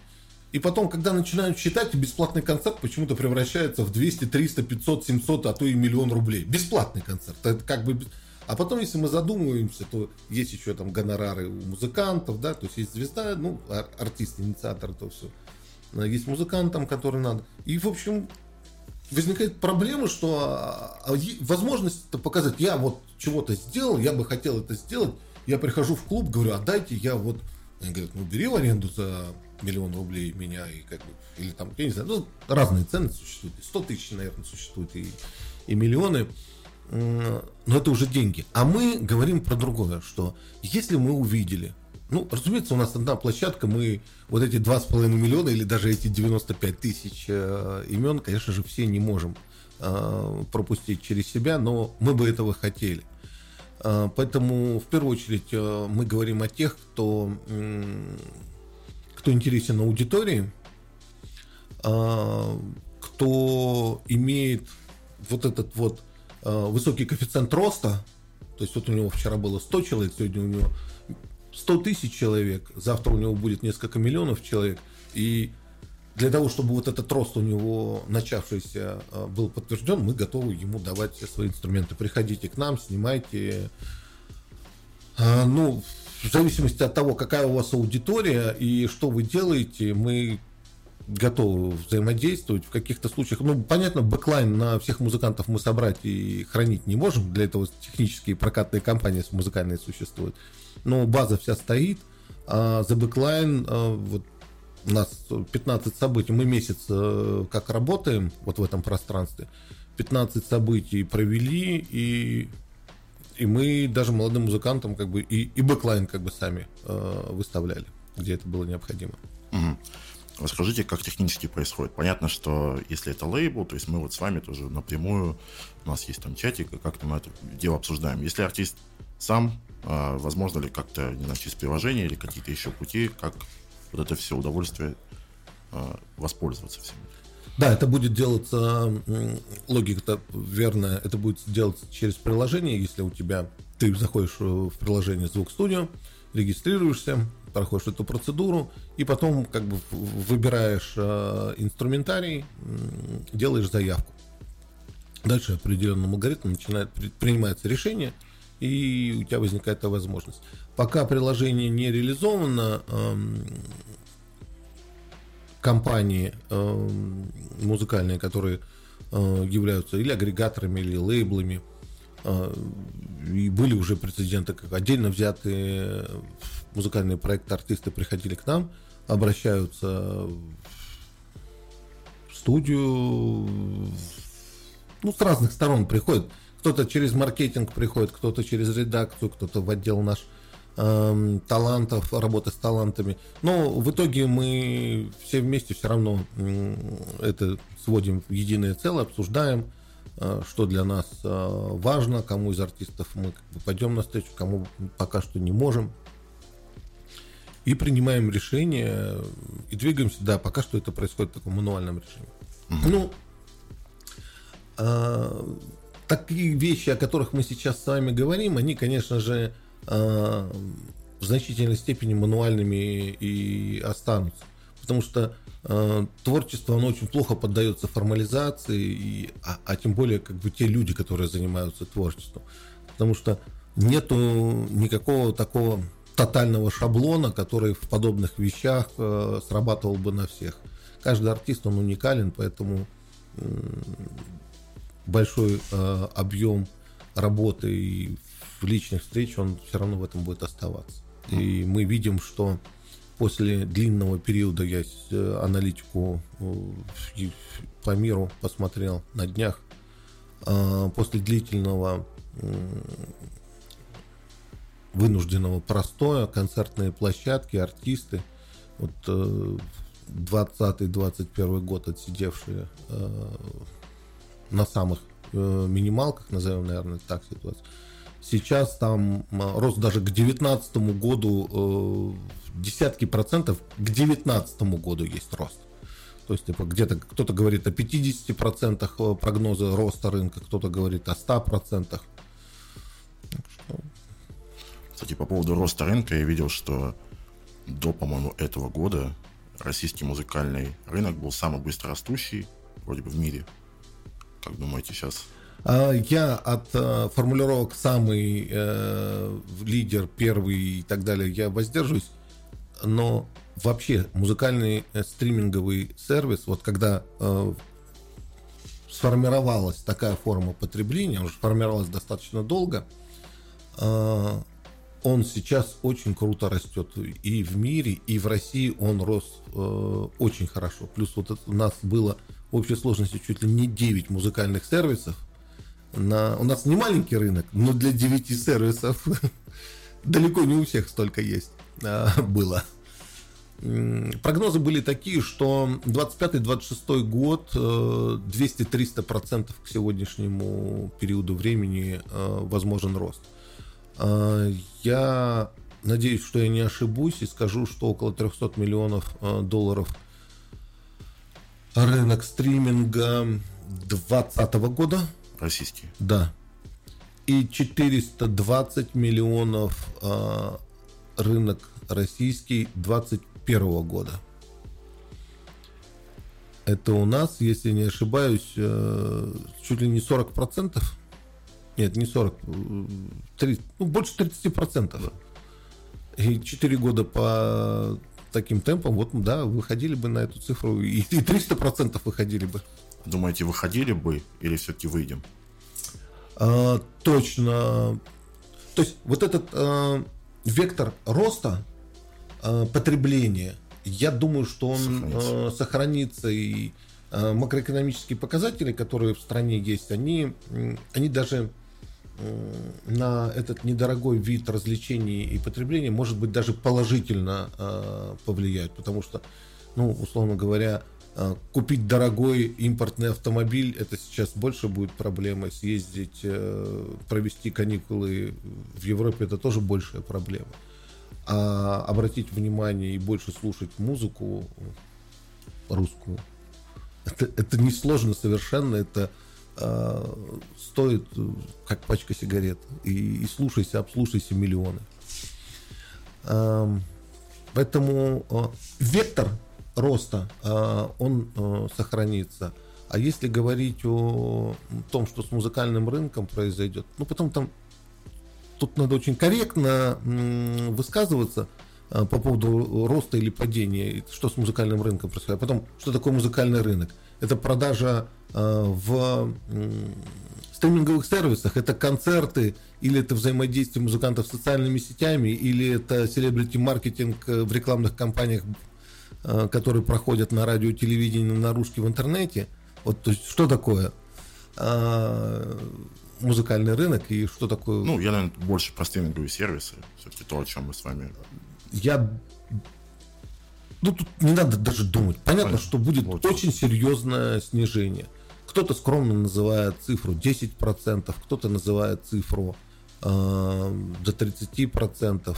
И потом, когда начинают считать, бесплатный концерт почему-то превращается в 200, 300, 500, 700, а то и миллион рублей. Бесплатный концерт. Это как бы... А потом, если мы задумываемся, то есть еще там гонорары у музыкантов, да, то есть есть звезда, ну, ар- артист, инициатор, то все. Есть музыкантам, которые надо. И, в общем, возникает проблема, что а, возможность показать, я вот чего-то сделал, я бы хотел это сделать, я прихожу в клуб, говорю, отдайте, я вот, они говорят, ну бери в аренду за миллион рублей меня, и как бы, или там, я не знаю, ну, разные цены существуют, 100 тысяч, наверное, существуют, и, и миллионы, но это уже деньги. А мы говорим про другое, что если мы увидели Ну, разумеется, у нас одна площадка, мы вот эти 2,5 миллиона или даже эти 95 тысяч э, имен, конечно же, все не можем э, пропустить через себя, но мы бы этого хотели. Э, поэтому, в первую очередь, э, мы говорим о тех, кто, э, кто интересен аудитории, э, кто имеет вот этот вот э, высокий коэффициент роста, то есть вот у него вчера было 100 человек, сегодня у него 100 тысяч человек, завтра у него будет несколько миллионов человек, и для того, чтобы вот этот рост у него начавшийся э, был подтвержден, мы готовы ему давать все свои инструменты. Приходите к нам, снимайте. Э, ну, в зависимости от того, какая у вас аудитория и что вы делаете, мы готовы взаимодействовать. В каких-то случаях, ну, понятно, backline на всех музыкантов мы собрать и хранить не можем. Для этого технические прокатные компании музыкальные существуют. Но база вся стоит. А за backline вот у нас 15 событий, мы месяц э, как работаем вот в этом пространстве, 15 событий провели, и, и мы даже молодым музыкантам как бы и, и backline как бы сами э, выставляли, где это было необходимо. Угу. Расскажите, как технически происходит. Понятно, что если это лейбл, то есть мы вот с вами тоже напрямую, у нас есть там чатик, как-то мы это дело обсуждаем. Если артист сам, возможно ли как-то, не знаю, через приложение или какие-то еще пути, как вот это все удовольствие а, воспользоваться всем? Да, это будет делаться, логика верная, это будет делаться через приложение, если у тебя, ты заходишь в приложение Звук Студио, регистрируешься, проходишь эту процедуру, и потом как бы выбираешь э, инструментарий, э, делаешь заявку. Дальше определенным алгоритмом начинает принимается решение, и у тебя возникает эта возможность. Пока приложение не реализовано, э, компании э, музыкальные, которые э, являются или агрегаторами, или лейблами, э, и были уже прецеденты, как отдельно взятые музыкальные проекты, артисты приходили к нам, обращаются в студию, ну, с разных сторон приходят. Кто-то через маркетинг приходит, кто-то через редакцию, кто-то в отдел наш э, талантов, работы с талантами. Но в итоге мы все вместе все равно э, это сводим в единое целое, обсуждаем, э, что для нас э, важно, кому из артистов мы пойдем навстречу, кому пока что не можем и принимаем решение и двигаемся. Да, пока что это происходит в таком мануальном режиме. Угу. Ну, э, такие вещи, о которых мы сейчас с вами говорим, они, конечно же, э, в значительной степени мануальными и останутся. Потому что э, творчество, оно очень плохо поддается формализации, и, а, а тем более как бы те люди, которые занимаются творчеством. Потому что нету никакого такого тотального шаблона, который в подобных вещах э, срабатывал бы на всех. Каждый артист, он уникален, поэтому большой э, объем работы и личных встреч, он все равно в этом будет оставаться. И мы видим, что после длинного периода, я э, аналитику э, по миру посмотрел на днях, э, после длительного вынужденного простоя, концертные площадки, артисты. Вот 20-21 э, год отсидевшие на самых э, минималках, назовем, наверное, так ситуацию. Сейчас там рост даже к 2019 году десятки процентов, к 2019 году есть рост. То есть, типа, где-то кто-то говорит о 50% прогноза роста рынка, кто-то говорит о 100%. Так что кстати, по поводу роста рынка я видел, что до, по-моему, этого года российский музыкальный рынок был самый быстрорастущий вроде бы в мире. Как думаете сейчас? А, я от э, формулировок самый э, лидер, первый и так далее, я воздерживаюсь. Но вообще музыкальный э, стриминговый сервис, вот когда сформировалась такая форма потребления, уже сформировалась достаточно долго, он сейчас очень круто растет и в мире, и в России он рос э, очень хорошо. Плюс вот это, у нас было в общей сложности чуть ли не 9 музыкальных сервисов. На, у нас не маленький рынок, но для 9 сервисов далеко не у всех столько есть а, было. Прогнозы были такие, что 25-26 год 200-300% к сегодняшнему периоду времени возможен рост. Я надеюсь, что я не ошибусь и скажу, что около 300 миллионов долларов рынок стриминга 2020 года. Российский. Да. И 420 миллионов э, рынок российский 2021 года. Это у нас, если не ошибаюсь, э, чуть ли не 40 процентов. Нет, не 40, 30, ну, больше 30 процентов. И 4 года по таким темпом, вот, да, выходили бы на эту цифру, и, и 300% выходили бы. Думаете, выходили бы или все-таки выйдем? А, точно. То есть вот этот а, вектор роста а, потребления, я думаю, что он сохранится, а, сохранится и а, макроэкономические показатели, которые в стране есть, они, они даже на этот недорогой вид развлечений и потребления, может быть, даже положительно э, повлияют, потому что, ну, условно говоря, э, купить дорогой импортный автомобиль, это сейчас больше будет проблемой, съездить, э, провести каникулы в Европе, это тоже большая проблема. А обратить внимание и больше слушать музыку русскую, это, это несложно совершенно, это э, стоит э, как пачка сигарет. И, и слушайся, обслушайся миллионы. Э, поэтому э, вектор роста, он сохранится. А если говорить о том, что с музыкальным рынком произойдет, ну потом там тут надо очень корректно высказываться по поводу роста или падения, что с музыкальным рынком происходит. А потом, что такое музыкальный рынок? Это продажа Э, в стриминговых сервисах. Это концерты, или это взаимодействие музыкантов с социальными сетями, или это селебрити-маркетинг э, в рекламных кампаниях, э, которые проходят на радио, телевидении, на наружке в интернете. Вот, то есть, что такое музыкальный рынок и что такое... Ну, я, наверное, больше про стриминговые сервисы, все-таки то, о чем мы с вами... Я ну, тут не надо даже думать. Понятно, Понятно. что будет вот. очень серьезное снижение. Кто-то скромно называет цифру 10%, кто-то называет цифру э, до 30%.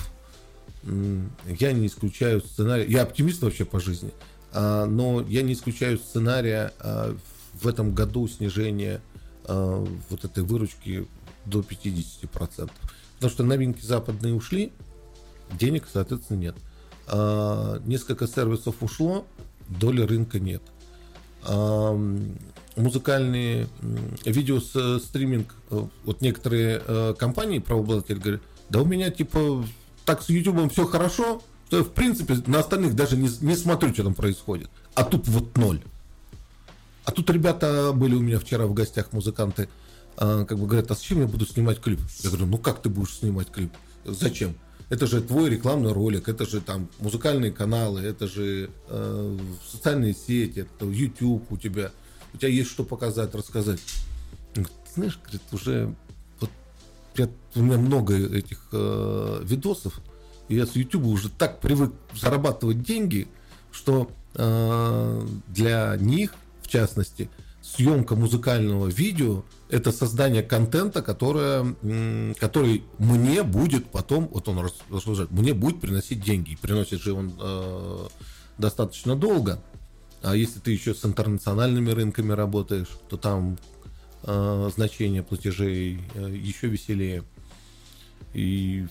Я не исключаю сценарий. Я оптимист вообще по жизни, э, но я не исключаю сценария э, в этом году снижения э, вот этой выручки до 50%. Потому что новинки западные ушли, денег, соответственно, нет. Э, несколько сервисов ушло, доли рынка нет музыкальные видео стриминг, э, вот некоторые э, компании правообладатели говорят, да у меня типа так с YouTube все хорошо, что я в принципе на остальных даже не, не смотрю, что там происходит. А тут вот ноль. А тут ребята были у меня вчера в гостях, музыканты, э, как бы говорят, а зачем я буду снимать клип? Я говорю, ну как ты будешь снимать клип? Зачем? Это же твой рекламный ролик, это же там музыкальные каналы, это же э, социальные сети, это YouTube у тебя у тебя есть что показать, рассказать. Знаешь, говорит, уже вот у меня много этих э, видосов, и я с YouTube уже так привык зарабатывать деньги, что э, для них, в частности, съемка музыкального видео это создание контента, которое, который мне будет потом, вот он рассуждает, мне будет приносить деньги. И приносит же он э, достаточно долго. А если ты еще с интернациональными рынками работаешь, то там э, значение платежей э, еще веселее. И,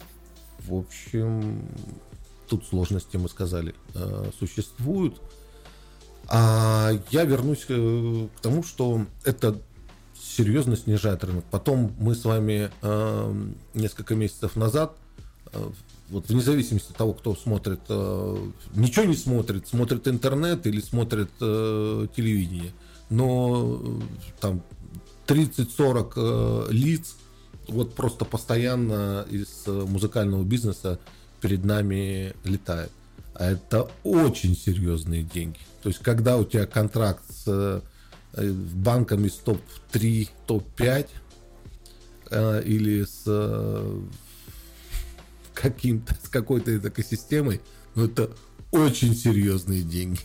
в общем, тут сложности, мы сказали, э, существуют. А я вернусь э, к тому, что это серьезно снижает рынок. Потом мы с вами э, несколько месяцев назад э, вот вне зависимости от того, кто смотрит, э, ничего не смотрит, смотрит интернет или смотрит э, телевидение, но э, там 30-40 э, лиц вот просто постоянно из э, музыкального бизнеса перед нами летает. А это очень серьезные деньги. То есть, когда у тебя контракт с э, банками с топ-3, топ-5 э, или с каким-то, с какой-то экосистемой, ну, это очень серьезные деньги.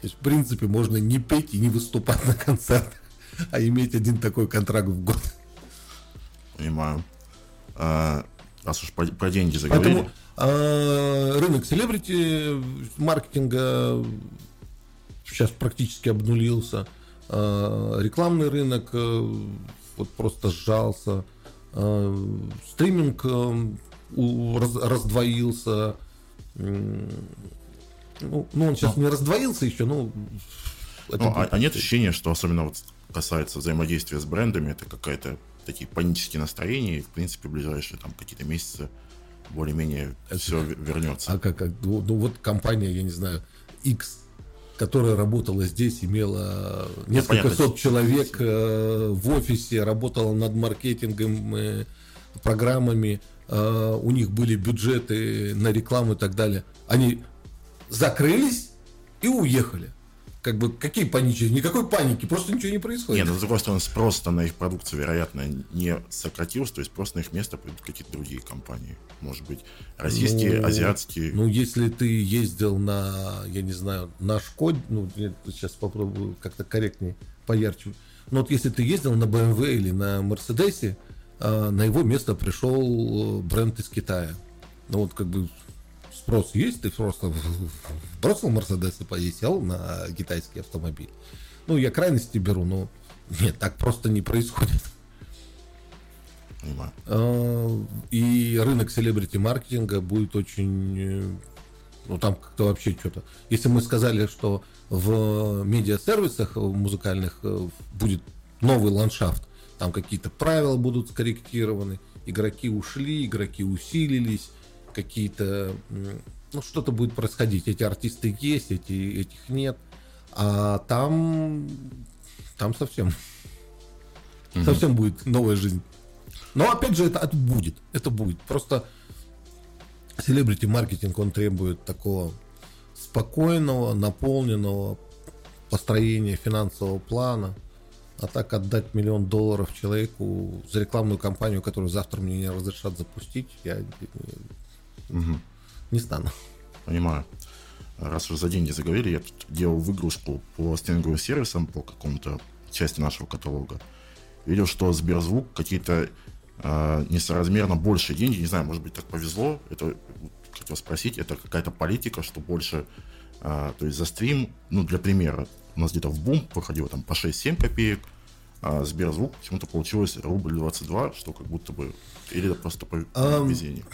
То есть, в принципе, можно не петь и не выступать на концертах, а иметь один такой контракт в год. Понимаю. А, раз уж про, про деньги заговорили. Поэтому а, рынок селебрити маркетинга сейчас практически обнулился. А, рекламный рынок а, вот просто сжался. А, стриминг а, раз, раздвоился. Ну, ну, он сейчас но... не раздвоился еще, но... Это ну, а, а нет ощущения, что особенно вот касается взаимодействия с брендами, это какая-то такие панические настроения, и, в принципе, в ближайшие там какие-то месяцы более-менее это... все вернется. А как, как ну, ну вот компания, я не знаю, X, которая работала здесь, имела несколько ну, сот человек э, в офисе, работала над маркетингом, э, программами, э, у них были бюджеты на рекламу и так далее. Они закрылись и уехали. Как бы какие паники? Никакой паники, просто ничего не происходит. Нет, но с другой стороны, спрос на их продукцию, вероятно, не сократился, то есть просто на их место придут какие-то другие компании. Может быть, российские, ну, азиатские. Ну, если ты ездил на, я не знаю, на Шкоде, ну, я сейчас попробую как-то корректнее, поярче. Но вот если ты ездил на BMW или на Мерседесе, а, на его место пришел бренд из Китая. Ну вот как бы спрос есть, ты просто бросил Мерседес и поесел на китайский автомобиль. Ну, я крайности беру, но нет, так просто не происходит. А, и рынок селебрити-маркетинга будет очень... Э, ну, там как-то вообще что-то... Если мы сказали, что в медиа-сервисах музыкальных э, будет новый ландшафт, там какие-то правила будут скорректированы, игроки ушли, игроки усилились, какие-то, ну, что-то будет происходить. Эти артисты есть, эти, этих нет. А там, там совсем, угу. совсем будет новая жизнь. Но опять же, это, это будет, это будет. Просто селебрити маркетинг, он требует такого спокойного, наполненного построения финансового плана. А так отдать миллион долларов человеку за рекламную кампанию, которую завтра мне не разрешат запустить, я Угу. Не стану. Понимаю. Раз уже за деньги заговорили, я тут делал выгрузку по стриминговым сервисам, по какому-то части нашего каталога. Видел, что Сберзвук какие-то э, несоразмерно большие деньги, не знаю, может быть, так повезло, это хотел спросить, это какая-то политика, что больше, э, то есть за стрим, ну, для примера, у нас где-то в бум выходило там по 6-7 копеек, а Сберзвук почему-то получилось рубль 22, что как будто бы, или это просто по um, везению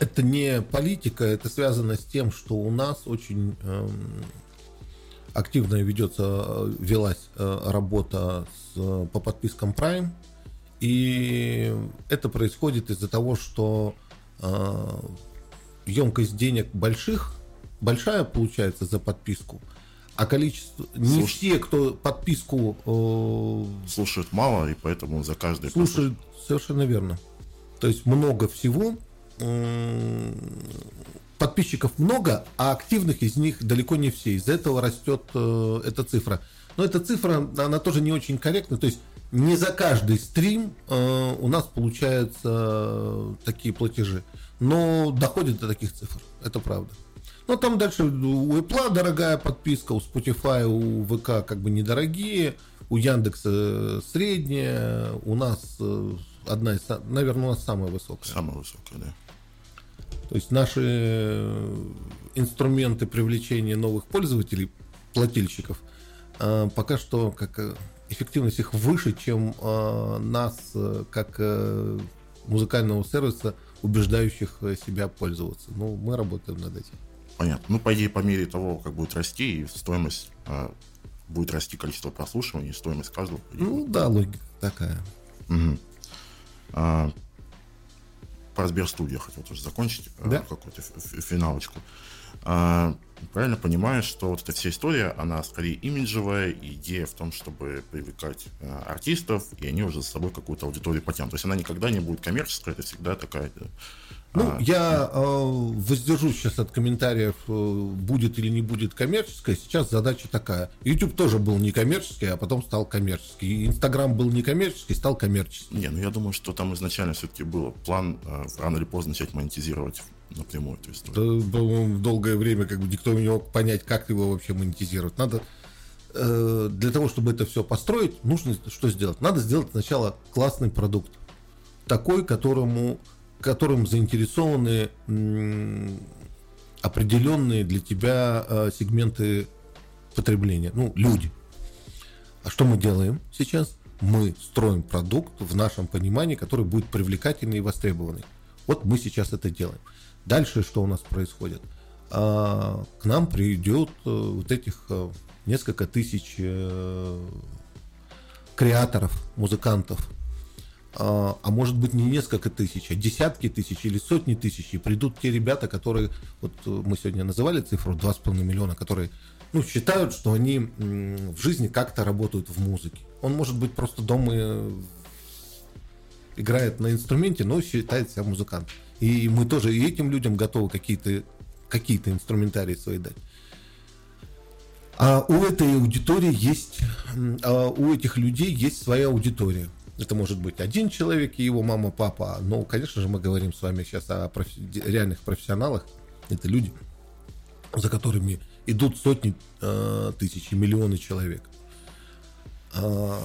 это не политика, это связано с тем, что у нас очень эм, активно ведется, велась э, работа с, по подпискам Prime, и это происходит из-за того, что э, емкость денег больших, большая получается за подписку, а количество не Слуш... все, кто подписку э, слушают мало, и поэтому за каждый слушают совершенно верно. То есть много всего, подписчиков много, а активных из них далеко не все. Из-за этого растет э, эта цифра. Но эта цифра, она тоже не очень корректна. То есть не за каждый стрим э, у нас получаются э, такие платежи. Но доходит до таких цифр. Это правда. Но там дальше у Apple дорогая подписка, у Spotify, у ВК как бы недорогие, у Яндекса средняя, у нас э, одна из, наверное, у нас самая высокая. Самая высокая, да. То есть наши э, инструменты привлечения новых пользователей, плательщиков, э, пока что как э, эффективность их выше, чем нас как музыкального сервиса, убеждающих себя пользоваться. Ну, мы работаем над этим. Понятно. Ну, по идее, по мере того, как будет расти, и стоимость будет расти количество прослушиваний, стоимость каждого. Ну да, логика такая. Угу. А, про Сберстудию хотел тоже закончить, э, да? какую-то финалочку. Правильно понимаю, что вот эта вся история, она скорее имиджевая, идея в том, чтобы привлекать э, артистов, и они уже за собой какую-то аудиторию потянут. То есть она никогда не будет коммерческая, это всегда такая... Э, ну, а, я э, воздержусь сейчас от комментариев, э, будет или не будет коммерческая. Сейчас задача такая. YouTube тоже был не коммерческий, а потом стал коммерческий. Инстаграм был не коммерческий, стал коммерческий. Не, ну я думаю, что там изначально все-таки был план э, рано или поздно начать монетизировать напрямую эту историю. Да, по-моему, долгое время как бы никто не мог понять, как его вообще монетизировать. Надо э, для того, чтобы это все построить, нужно что сделать? Надо сделать сначала классный продукт. Такой, которому, которым заинтересованы м, определенные для тебя э, сегменты потребления. Ну, люди. А что мы делаем сейчас? Мы строим продукт в нашем понимании, который будет привлекательный и востребованный. Вот мы сейчас это делаем. Дальше что у нас происходит? А, к нам придет э, вот этих э, несколько тысяч э, креаторов, музыкантов, а, а может быть не несколько тысяч, а десятки тысяч или сотни тысяч, и придут те ребята, которые, вот мы сегодня называли цифру 2,5 миллиона, которые ну, считают, что они в жизни как-то работают в музыке. Он может быть просто дома играет на инструменте, но считает себя музыкантом. И мы тоже и этим людям готовы какие-то какие инструментарии свои дать. А у этой аудитории есть, а у этих людей есть своя аудитория. Это может быть один человек и его мама, папа. Но, конечно же, мы говорим с вами сейчас о профи- реальных профессионалах. Это люди, за которыми идут сотни э, тысяч и миллионы человек. Э,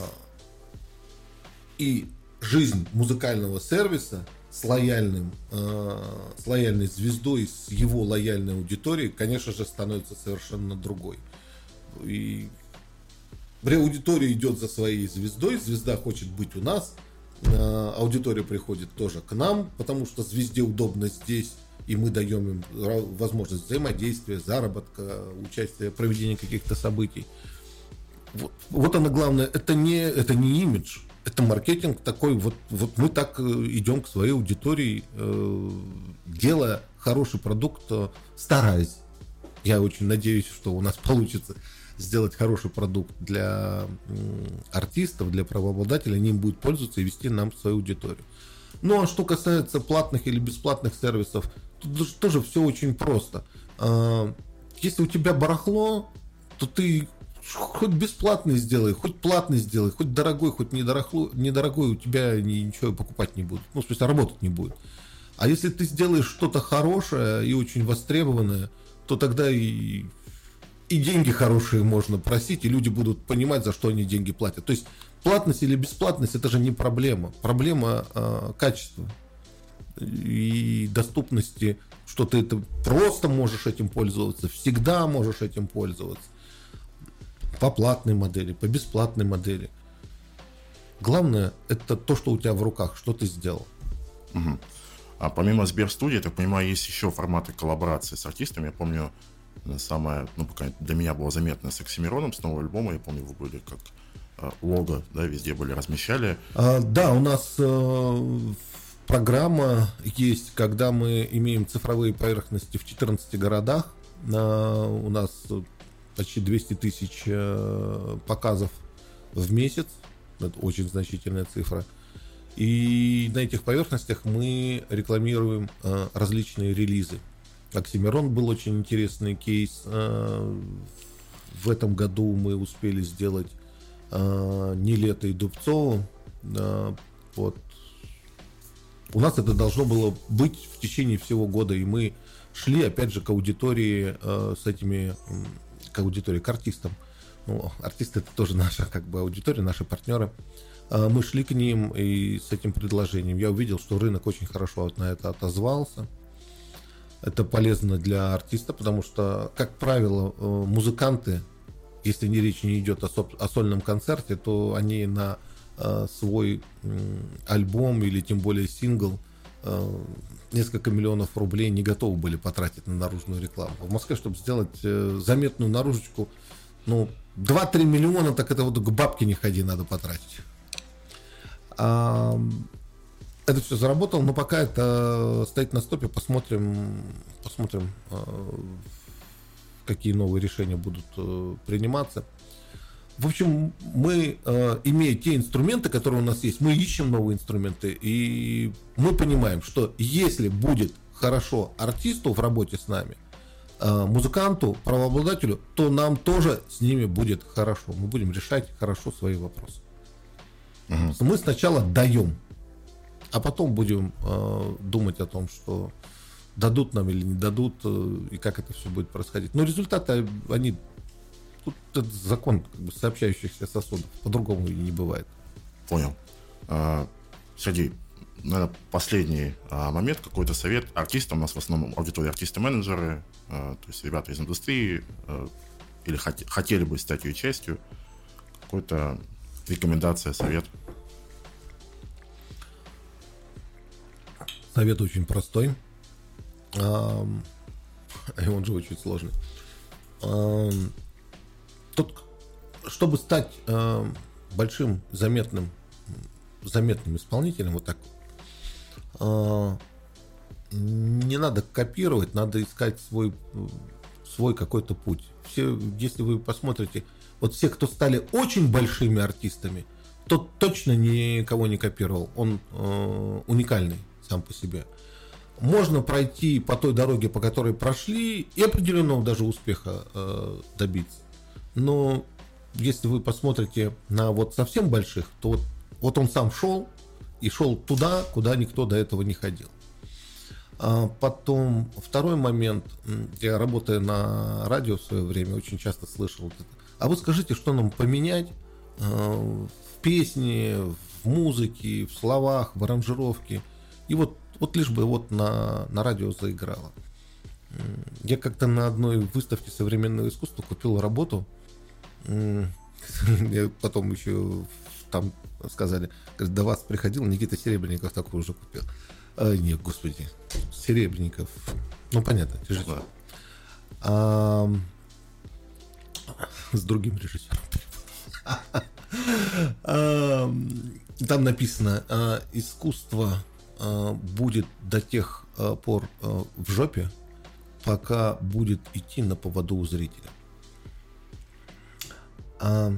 и жизнь музыкального сервиса с лояльным, э, с лояльной звездой, с его лояльной аудиторией, конечно же, становится совершенно другой. И аудитория идет за своей звездой, звезда хочет быть у нас, э, аудитория приходит тоже к нам, потому что звезде удобно здесь, и мы даем им возможность взаимодействия, заработка, участия, проведения каких-то событий. Вот, вот оно главное, это не, это не имидж, это маркетинг такой, вот, вот мы так э, идем к своей аудитории, э, делая хороший продукт, э, стараясь. Я очень надеюсь, что у нас получится сделать хороший продукт для артистов, для правообладателей, они им будут пользоваться и вести нам свою аудиторию. Ну а что касается платных или бесплатных сервисов, тут тоже все очень просто. Если у тебя барахло, то ты хоть бесплатный сделай, хоть платный сделай, хоть дорогой, хоть недорогой, недорогой у тебя ничего покупать не будет. Ну, в смысле, работать не будет. А если ты сделаешь что-то хорошее и очень востребованное, то тогда и, и деньги хорошие можно просить, и люди будут понимать, за что они деньги платят. То есть платность или бесплатность это же не проблема. Проблема э, качества и доступности, что ты это просто можешь этим пользоваться, всегда можешь этим пользоваться по платной модели, по бесплатной модели. Главное, это то, что у тебя в руках, что ты сделал. Угу. А помимо Сберстудии, я так понимаю, есть еще форматы коллаборации с артистами. Я помню, э, самое, ну, пока для меня было заметно с Оксимироном, с нового альбома, я помню, вы были как э, лого, да, везде были, размещали. А, да, у нас э, программа есть, когда мы имеем цифровые поверхности в 14 городах. А, у нас почти 200 тысяч э, показов в месяц. Это очень значительная цифра. И на этих поверхностях мы рекламируем э, различные релизы. Оксимирон был очень интересный кейс. Э, в этом году мы успели сделать не лето и Дубцову. Вот. У нас это должно было быть в течение всего года, и мы шли, опять же, к аудитории с этими к аудитории, к артистам. Ну, артисты это тоже наша как бы аудитория, наши партнеры. А, мы шли к ним и с этим предложением. Я увидел, что рынок очень хорошо на это отозвался. Это полезно для артиста, потому что, как правило, э, музыканты, если не речь не идет о, о сольном концерте, то они на э, свой альбом или тем более сингл несколько миллионов рублей не готовы были потратить на наружную рекламу. В Москве, чтобы сделать э, заметную наружечку, ну, 2-3 миллиона, так это вот к бабке не ходи, надо потратить. А, это все заработало, но пока это стоит на стопе, посмотрим, посмотрим, а, какие новые решения будут э, приниматься. В общем, мы, э, имея те инструменты, которые у нас есть, мы ищем новые инструменты, и мы понимаем, что если будет хорошо артисту в работе с нами, э, музыканту, правообладателю, то нам тоже с ними будет хорошо. Мы будем решать хорошо свои вопросы. Угу. Мы сначала даем, а потом будем э, думать о том, что дадут нам или не дадут, э, и как это все будет происходить. Но результаты, они Тут этот закон как бы, сообщающихся сосудов. По-другому и не бывает. Понял. А, Сергей, наверное, последний а, момент, какой-то совет артистам, у нас в основном аудитория артисты-менеджеры, а, то есть ребята из индустрии, а, или хот- хотели бы стать ее частью, какой-то рекомендация, совет? Совет очень простой. И он же очень сложный тут, чтобы стать э, большим, заметным, заметным исполнителем, вот так, э, не надо копировать, надо искать свой, свой какой-то путь. Все, если вы посмотрите, вот все, кто стали очень большими артистами, тот точно никого не копировал. Он э, уникальный сам по себе. Можно пройти по той дороге, по которой прошли, и определенного даже успеха э, добиться. Но если вы посмотрите на вот совсем больших, то вот, вот он сам шел и шел туда, куда никто до этого не ходил. А потом второй момент, я работая на радио в свое время, очень часто слышал это. А вы скажите, что нам поменять э, в песне, в музыке, в словах, в аранжировке. И вот, вот лишь бы вот на, на радио заиграло. Я как-то на одной выставке современного искусства купил работу – мне потом еще там сказали, до вас приходил Никита Серебренников такой уже купил. А, нет, господи, Серебренников. Ну, понятно, режиссер. А, с другим режиссером. А, там написано, а, искусство а, будет до тех пор в жопе, пока будет идти на поводу у зрителя. А,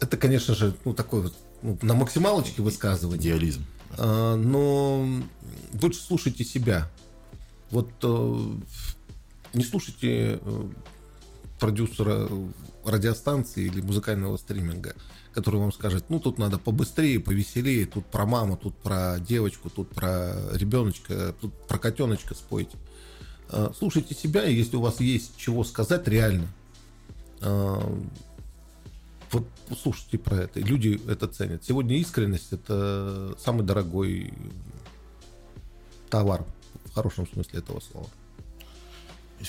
это, конечно же, ну, такой вот ну, на максималочке высказывание. Идеализм. А, но лучше слушайте себя. Вот э, не слушайте э, продюсера радиостанции или музыкального стриминга, который вам скажет, ну тут надо побыстрее, повеселее, тут про маму, тут про девочку, тут про ребеночка, тут про котеночка спойте. А, слушайте себя, если у вас есть чего сказать реально, вот слушайте про это. Люди это ценят. Сегодня искренность это самый дорогой товар в хорошем смысле этого слова.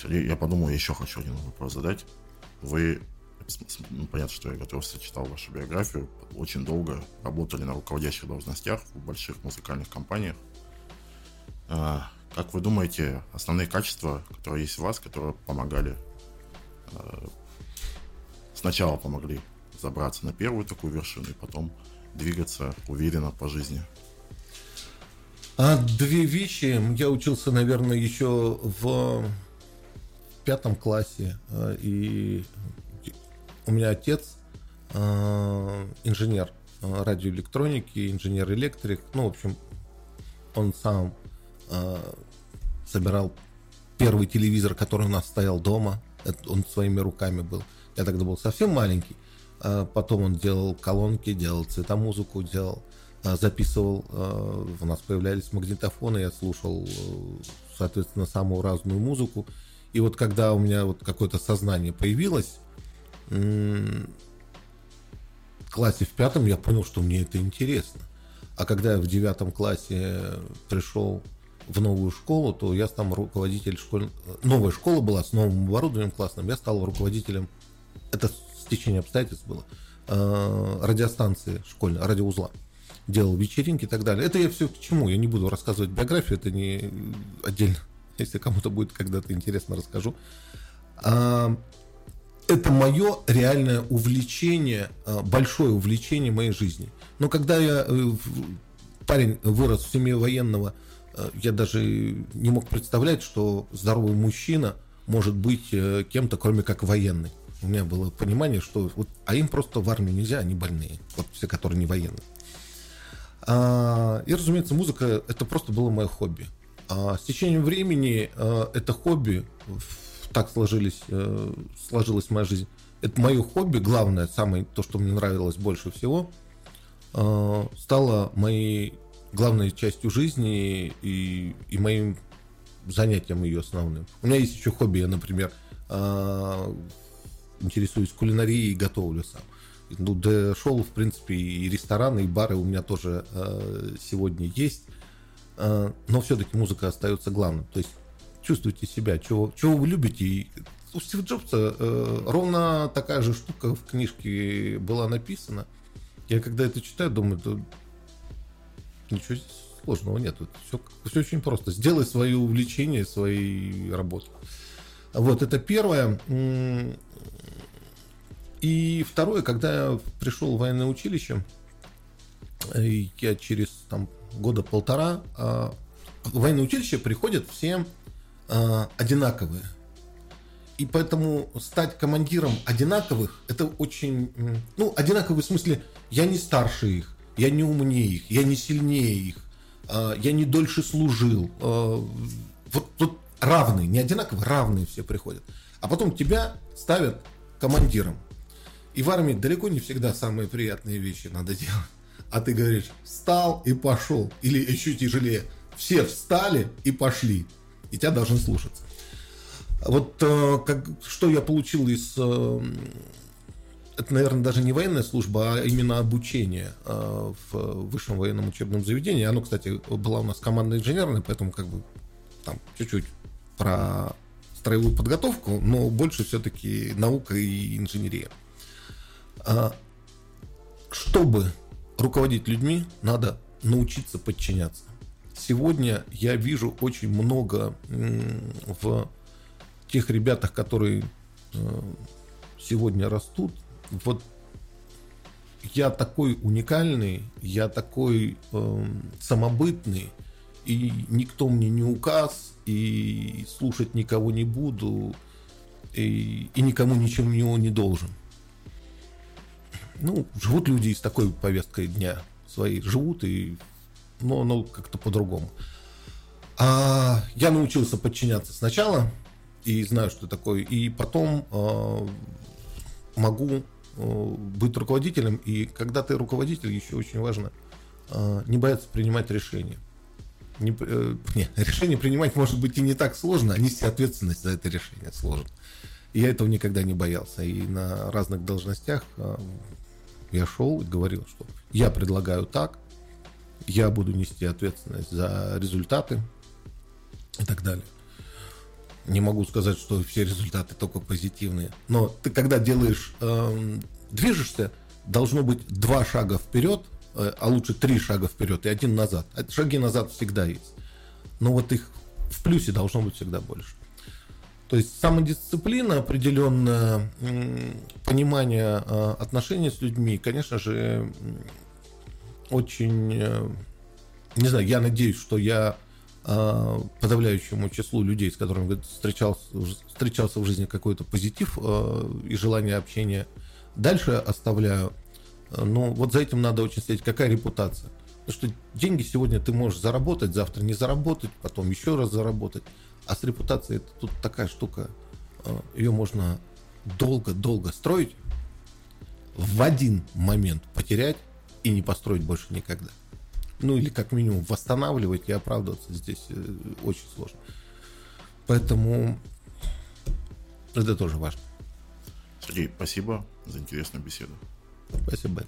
Я подумал, еще хочу один вопрос задать. Вы, ну, понятно, что я готовился, читал вашу биографию, очень долго работали на руководящих должностях в больших музыкальных компаниях. А, как вы думаете, основные качества, которые есть у вас, которые помогали, а, сначала помогли забраться на первую такую вершину и потом двигаться уверенно по жизни. А две вещи. Я учился, наверное, еще в пятом классе. А, и у меня отец а, инженер а, радиоэлектроники, инженер-электрик. Ну, в общем, он сам собирал первый телевизор, который у нас стоял дома. Он своими руками был. Я тогда был совсем маленький. А потом он делал колонки, делал цветомузыку, делал, а, записывал. А, у нас появлялись магнитофоны, я слушал, соответственно, самую разную музыку. И вот когда у меня вот какое-то сознание появилось, в классе в пятом я понял, что мне это интересно. А когда я в девятом классе пришел в новую школу, то я стал руководителем школы. Новая школа была с новым оборудованием классным. Я стал руководителем. Это стечение обстоятельств было, э, радиостанции школьной, радиоузла. Делал вечеринки и так далее. Это я все к чему? Я не буду рассказывать биографию, это не отдельно. Если кому-то будет когда-то интересно, расскажу. А, это мое реальное увлечение, э, большое увлечение моей жизни. Но когда я э, парень вырос в семье военного, я даже не мог представлять, что здоровый мужчина может быть кем-то, кроме как военный. У меня было понимание, что вот, а им просто в армию нельзя, они больные. Вот все, которые не военные. А, и, разумеется, музыка это просто было мое хобби. А с течением времени а, это хобби, так сложились, а, сложилась моя жизнь. Это мое хобби, главное, самое то, что мне нравилось больше всего, а, стало моей главной частью жизни и, и моим занятием ее основным. У меня есть еще хобби, я, например, а, интересуюсь кулинарией и готовлю сам. Ну, дошел, в принципе, и рестораны, и бары у меня тоже э, сегодня есть. Э, но все-таки музыка остается главным. То есть чувствуйте себя, чего, чего вы любите. И у Стива Джобса э, ровно такая же штука в книжке была написана. Я когда это читаю, думаю, да, ничего сложного нет. Все, все очень просто. Сделай свое увлечение, своей работы. Вот это первое. И второе, когда я пришел в военное училище, я через там, года полтора, а, в военное училище приходят все а, одинаковые. И поэтому стать командиром одинаковых, это очень... Ну, одинаковый в смысле, я не старше их, я не умнее их, я не сильнее их, а, я не дольше служил. Вот, вот равные, не одинаковые, равные все приходят. А потом тебя ставят командиром. И в армии далеко не всегда самые приятные вещи надо делать. А ты говоришь, встал и пошел. Или еще тяжелее, все встали и пошли. И тебя должны слушаться. Вот э, как, что я получил из... Э, это, наверное, даже не военная служба, а именно обучение э, в высшем военном учебном заведении. Оно, кстати, было у нас командно-инженерное, поэтому как бы там чуть-чуть про строевую подготовку, но больше все-таки наука и инженерия. А, чтобы руководить людьми, надо научиться подчиняться. Сегодня я вижу очень много в тех ребятах, которые э, сегодня растут. Вот я такой уникальный, я такой э, самобытный, и никто мне не указ, и слушать никого не буду, и, и никому ничего не должен ну, живут люди с такой повесткой дня своей, живут, и, но ну, как-то по-другому. А я научился подчиняться сначала, и знаю, что такое, и потом э, могу э, быть руководителем, и когда ты руководитель, еще очень важно э, не бояться принимать решения. Не, э, не, решение принимать может быть и не так сложно, а нести ответственность за это решение сложно. Я этого никогда не боялся. И на разных должностях я шел и говорил, что я предлагаю так, я буду нести ответственность за результаты и так далее. Не могу сказать, что все результаты только позитивные, но ты когда делаешь, э, движешься, должно быть два шага вперед, э, а лучше три шага вперед и один назад. А шаги назад всегда есть, но вот их в плюсе должно быть всегда больше. То есть самодисциплина, определенное понимание а, отношений с людьми, конечно же, очень, э, не знаю, я надеюсь, что я а, подавляющему числу людей, с которыми встречался, встречался в жизни какой-то позитив а, и желание общения, дальше оставляю. Но вот за этим надо очень следить. Какая репутация? Потому что деньги сегодня ты можешь заработать, завтра не заработать, потом еще раз заработать. А с репутацией это тут такая штука, э, ее можно долго-долго строить, в один момент потерять и не построить больше никогда. Ну или как минимум восстанавливать и оправдываться здесь э, очень сложно. Поэтому это тоже важно. Сергей, спасибо за интересную беседу. Спасибо, Барри.